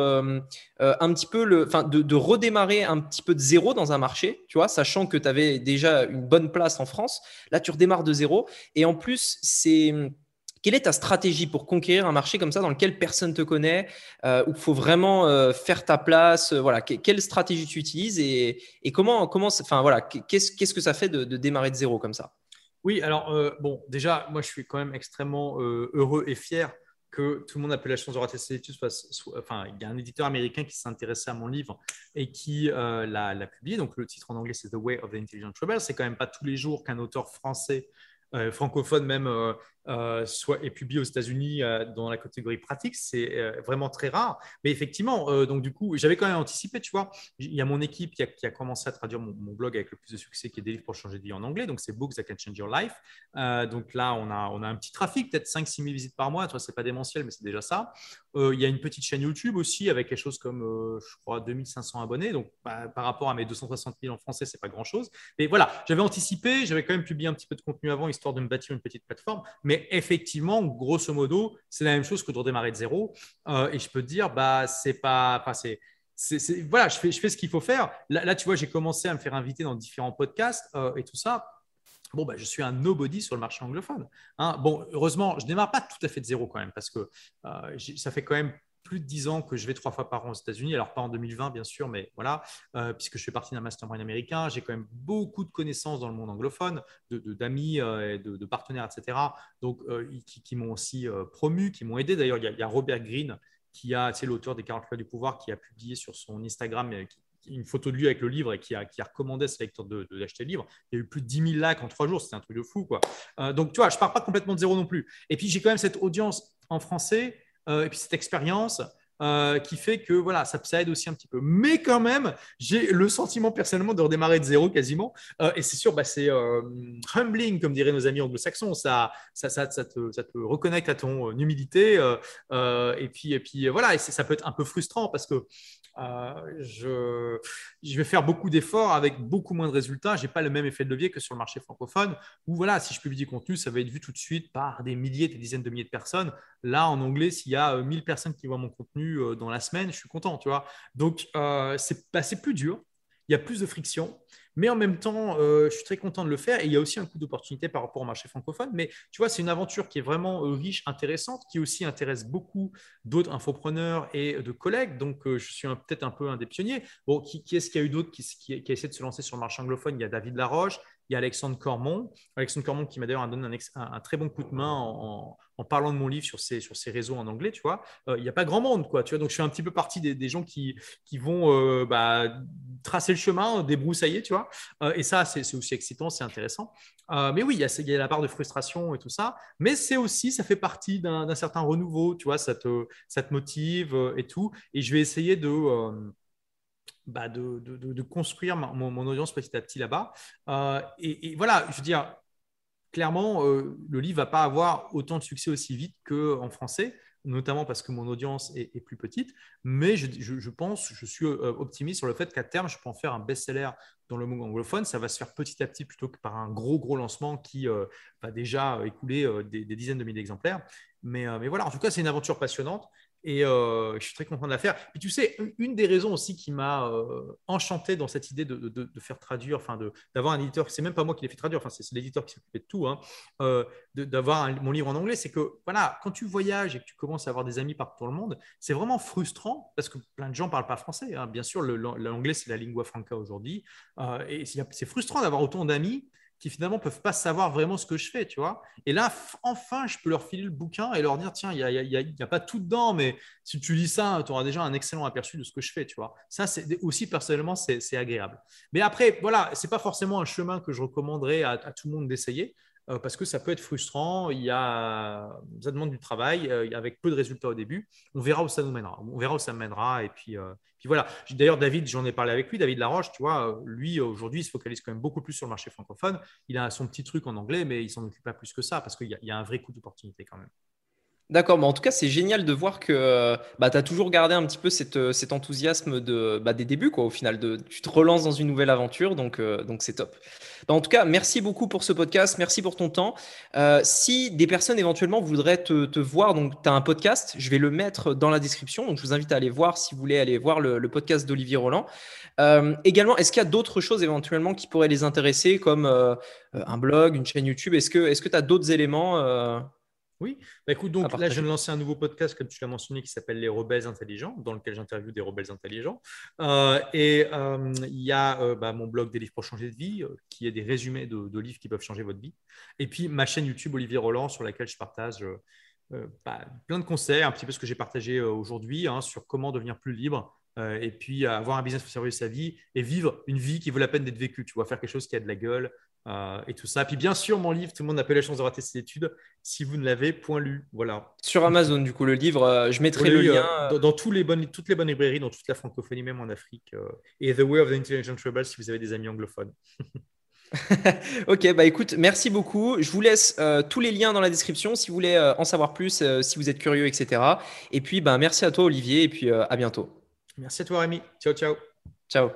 un petit peu le. Enfin, de, de, redémarrer un petit peu de zéro dans un marché, tu vois, sachant que tu avais déjà une bonne place en France. Là, tu redémarres de zéro. Et en plus, c'est quelle est ta stratégie pour conquérir un marché comme ça dans lequel personne ne te connaît, euh, où il faut vraiment euh, faire ta place euh, voilà, Quelle stratégie tu utilises et, et comment, comment enfin, voilà, qu'est-ce, que ça fait de, démarrer de zéro comme ça? Oui, alors, euh, bon, déjà, moi, je suis quand même extrêmement heureux et fier que tout le monde a pu la chance de rater ses études. Enfin, il y a un éditeur américain qui s'intéressait à mon livre et qui l'a, publié. Donc, le titre en anglais, c'est The Way of the Intelligent Rebel. C'est quand même pas tous les jours qu'un auteur français francophone même euh, euh, soit est publié aux États-Unis euh, dans la catégorie pratique, c'est euh, vraiment très rare. Mais effectivement, donc du coup, j'avais quand même anticipé, tu vois. Il y a mon équipe qui a, commencé à traduire mon, mon, blog avec le plus de succès, qui est des livres pour changer de vie en anglais. Donc c'est Books That Can Change Your Life. donc là, on a, on a un petit trafic, peut-être 5-6 000 visites par mois. Tu vois, c'est pas démentiel, mais c'est déjà ça. il y a une petite chaîne YouTube aussi avec quelque chose comme, je crois, 2500 abonnés. Donc bah, par rapport à mes 260 000 en français, c'est pas grand-chose. Mais voilà, j'avais anticipé, j'avais quand même publié un petit peu de contenu avant, histoire de me bâtir une petite plateforme. Mais effectivement, grosso modo, c'est la même chose que de redémarrer de zéro. Euh, et je peux te dire, bah, c'est pas. Enfin, c'est, voilà, je fais, je fais ce qu'il faut faire. Là, tu vois, j'ai commencé à me faire inviter dans différents podcasts euh, et tout ça. Bon, bah, je suis un nobody sur le marché anglophone. Hein. Bon, heureusement, je démarre pas tout à fait de zéro quand même, parce que euh, ça fait quand même plus de 10 ans que je vais trois fois par an aux États-Unis. Alors, pas en 2020, bien sûr, mais voilà, euh, puisque je fais partie d'un mastermind américain. J'ai quand même beaucoup de connaissances dans le monde anglophone, d'amis, de, euh, de, de, partenaires, etc. Donc, euh, qui, m'ont aussi euh, promu, qui m'ont aidé. D'ailleurs, il, y, a, Robert Greene, qui a, sais, l'auteur des 40 lois du pouvoir, qui a publié sur son Instagram une photo de lui avec le livre et qui a, qui a recommandé à ses lecteurs d'acheter le livre. Il y a eu plus de 10 000 likes en trois jours, c'était un truc de fou. Quoi. Donc, tu vois, je pars pas complètement de zéro non plus. Et puis, j'ai quand même cette audience en français et puis cette expérience euh, qui fait que voilà, ça, aide aussi un petit peu. Mais quand même, j'ai le sentiment personnellement de redémarrer de zéro quasiment. Euh, et c'est sûr, bah, c'est euh, humbling, comme diraient nos amis anglo-saxons. Ça, ça, te, reconnecte à ton humilité. et puis, et puis voilà, ça peut être un peu frustrant parce que je, je vais faire beaucoup d'efforts avec beaucoup moins de résultats. Je n'ai pas le même effet de levier que sur le marché francophone où voilà, si je publie du contenu, ça va être vu tout de suite par des milliers, des dizaines de milliers de personnes. Là, en anglais, s'il y a 1000 personnes qui voient mon contenu, dans la semaine, je suis content, tu vois. Donc, euh, c'est plus dur, il y a plus de friction, mais en même temps, euh, je suis très content de le faire et il y a aussi un coup d'opportunité par rapport au marché francophone. Mais tu vois, c'est une aventure qui est vraiment euh, riche, intéressante, qui aussi intéresse beaucoup d'autres infopreneurs et de collègues. Donc, euh, je suis peut-être un peu un des pionniers. Bon, qui, qui est-ce qu'il y a eu d'autres qui, qui, qui, a essayé de se lancer sur le marché anglophone? Il y a David Laroche, il y a Alexandre Cormont. Alexandre Cormont qui m'a d'ailleurs donné un, très bon coup de main en, parlant de mon livre sur ses, réseaux en anglais, tu vois. Euh, il n'y a pas grand monde, quoi, tu vois. Donc, je suis un petit peu partie des, gens qui, vont euh, bah, tracer le chemin, débroussailler, tu vois. Euh, et ça, c'est aussi excitant, c'est intéressant. Mais oui, il y, a, la part de frustration et tout ça. Mais c'est aussi, ça fait partie d'un certain renouveau, tu vois. Ça te motive et tout. Et je vais essayer de bah, de, construire mon, audience petit à petit là-bas. Euh, et, voilà, je veux dire, clairement, euh, le livre va pas avoir autant de succès aussi vite qu'en français, notamment parce que mon audience est, plus petite. Mais je, pense, je suis euh, optimiste sur le fait qu'à terme, je peux en faire un best-seller dans le monde anglophone. Ça va se faire petit à petit plutôt que par un gros, gros lancement qui va déjà écouler des, des, dizaines de milliers d'exemplaires. Mais, mais voilà, en tout cas, c'est une aventure passionnante. Et euh, je suis très content de la faire. Et tu sais, une des raisons aussi qui m'a euh, enchanté dans cette idée de, faire traduire, enfin d'avoir un éditeur, c'est même pas moi qui l'ai fait traduire, c'est l'éditeur qui s'occupait de tout, hein, euh, d'avoir mon livre en anglais, c'est que voilà, quand tu voyages et que tu commences à avoir des amis partout dans le monde, c'est vraiment frustrant parce que plein de gens parlent pas français. Hein. Bien sûr, l'anglais c'est la lingua franca aujourd'hui, et c'est frustrant d'avoir autant d'amis qui finalement peuvent pas savoir vraiment ce que je fais, tu vois. Et là, enfin, je peux leur filer le bouquin et leur dire, tiens, il n'y a, y a, pas tout dedans, mais si tu lis ça, tu auras déjà un excellent aperçu de ce que je fais, tu vois. Ça, c'est aussi personnellement, c'est agréable. Mais après, voilà, c'est pas forcément un chemin que je recommanderais à tout le monde d'essayer. Parce que ça peut être frustrant. Il y a, ça demande du travail avec peu de résultats au début. On verra où ça nous mènera. On verra où ça mènera. Et puis, puis voilà. D'ailleurs, David, j'en ai parlé avec lui. David Laroche, tu vois, lui aujourd'hui, il se focalise quand même beaucoup plus sur le marché francophone. Il a son petit truc en anglais, mais il s'en occupe pas plus que ça parce qu'il y, y, a un vrai coup d'opportunité quand même. D'accord, mais en tout cas, c'est génial de voir que bah, tu as toujours gardé un petit peu cette, cet enthousiasme bah, des débuts, quoi, au final. Tu te relances dans une nouvelle aventure, donc euh, c'est top. Bah, en tout cas, merci beaucoup pour ce podcast, merci pour ton temps. Euh, si des personnes éventuellement voudraient te, voir, donc tu as un podcast, je vais le mettre dans la description, donc je vous invite à aller voir si vous voulez aller voir le, podcast d'Olivier Roland. Euh, également, est-ce qu'il y a d'autres choses éventuellement qui pourraient les intéresser, comme un blog, une chaîne YouTube? Est-ce que tu as d'autres éléments oui, bah, écoute, donc là, je viens de lancer un nouveau podcast, comme tu l'as mentionné, qui s'appelle Les Rebelles Intelligents, dans lequel j'interviewe des rebelles intelligents. Euh, et euh, il y a euh, bah, mon blog des livres pour changer de vie, qui est des résumés de, livres qui peuvent changer votre vie. Et puis ma chaîne YouTube Olivier Roland, sur laquelle je partage bah, plein de conseils, un petit peu ce que j'ai partagé aujourd'hui hein, sur comment devenir plus libre. et puis avoir un business pour servir sa vie et vivre une vie qui vaut la peine d'être vécue. Tu vois, faire quelque chose qui a de la gueule, euh, et tout ça. Puis bien sûr, mon livre, tout le monde n'a pas la chance de rater ses études. Si vous ne l'avez point lu, voilà. Sur Amazon, du coup, le livre, euh, je mettrai le lien. Euh, dans, tous les bonnes, toutes les bonnes librairies, dans toute la francophonie, même en Afrique. et The Way of the Intelligent Rebel, si vous avez des amis anglophones. ok, bah écoute, merci beaucoup. Je vous laisse tous les liens dans la description si vous voulez en savoir plus, si vous êtes curieux, etc. Et puis, bah, merci à toi, Olivier, et puis à bientôt. Merci à toi, Rémi. Ciao, ciao. Ciao.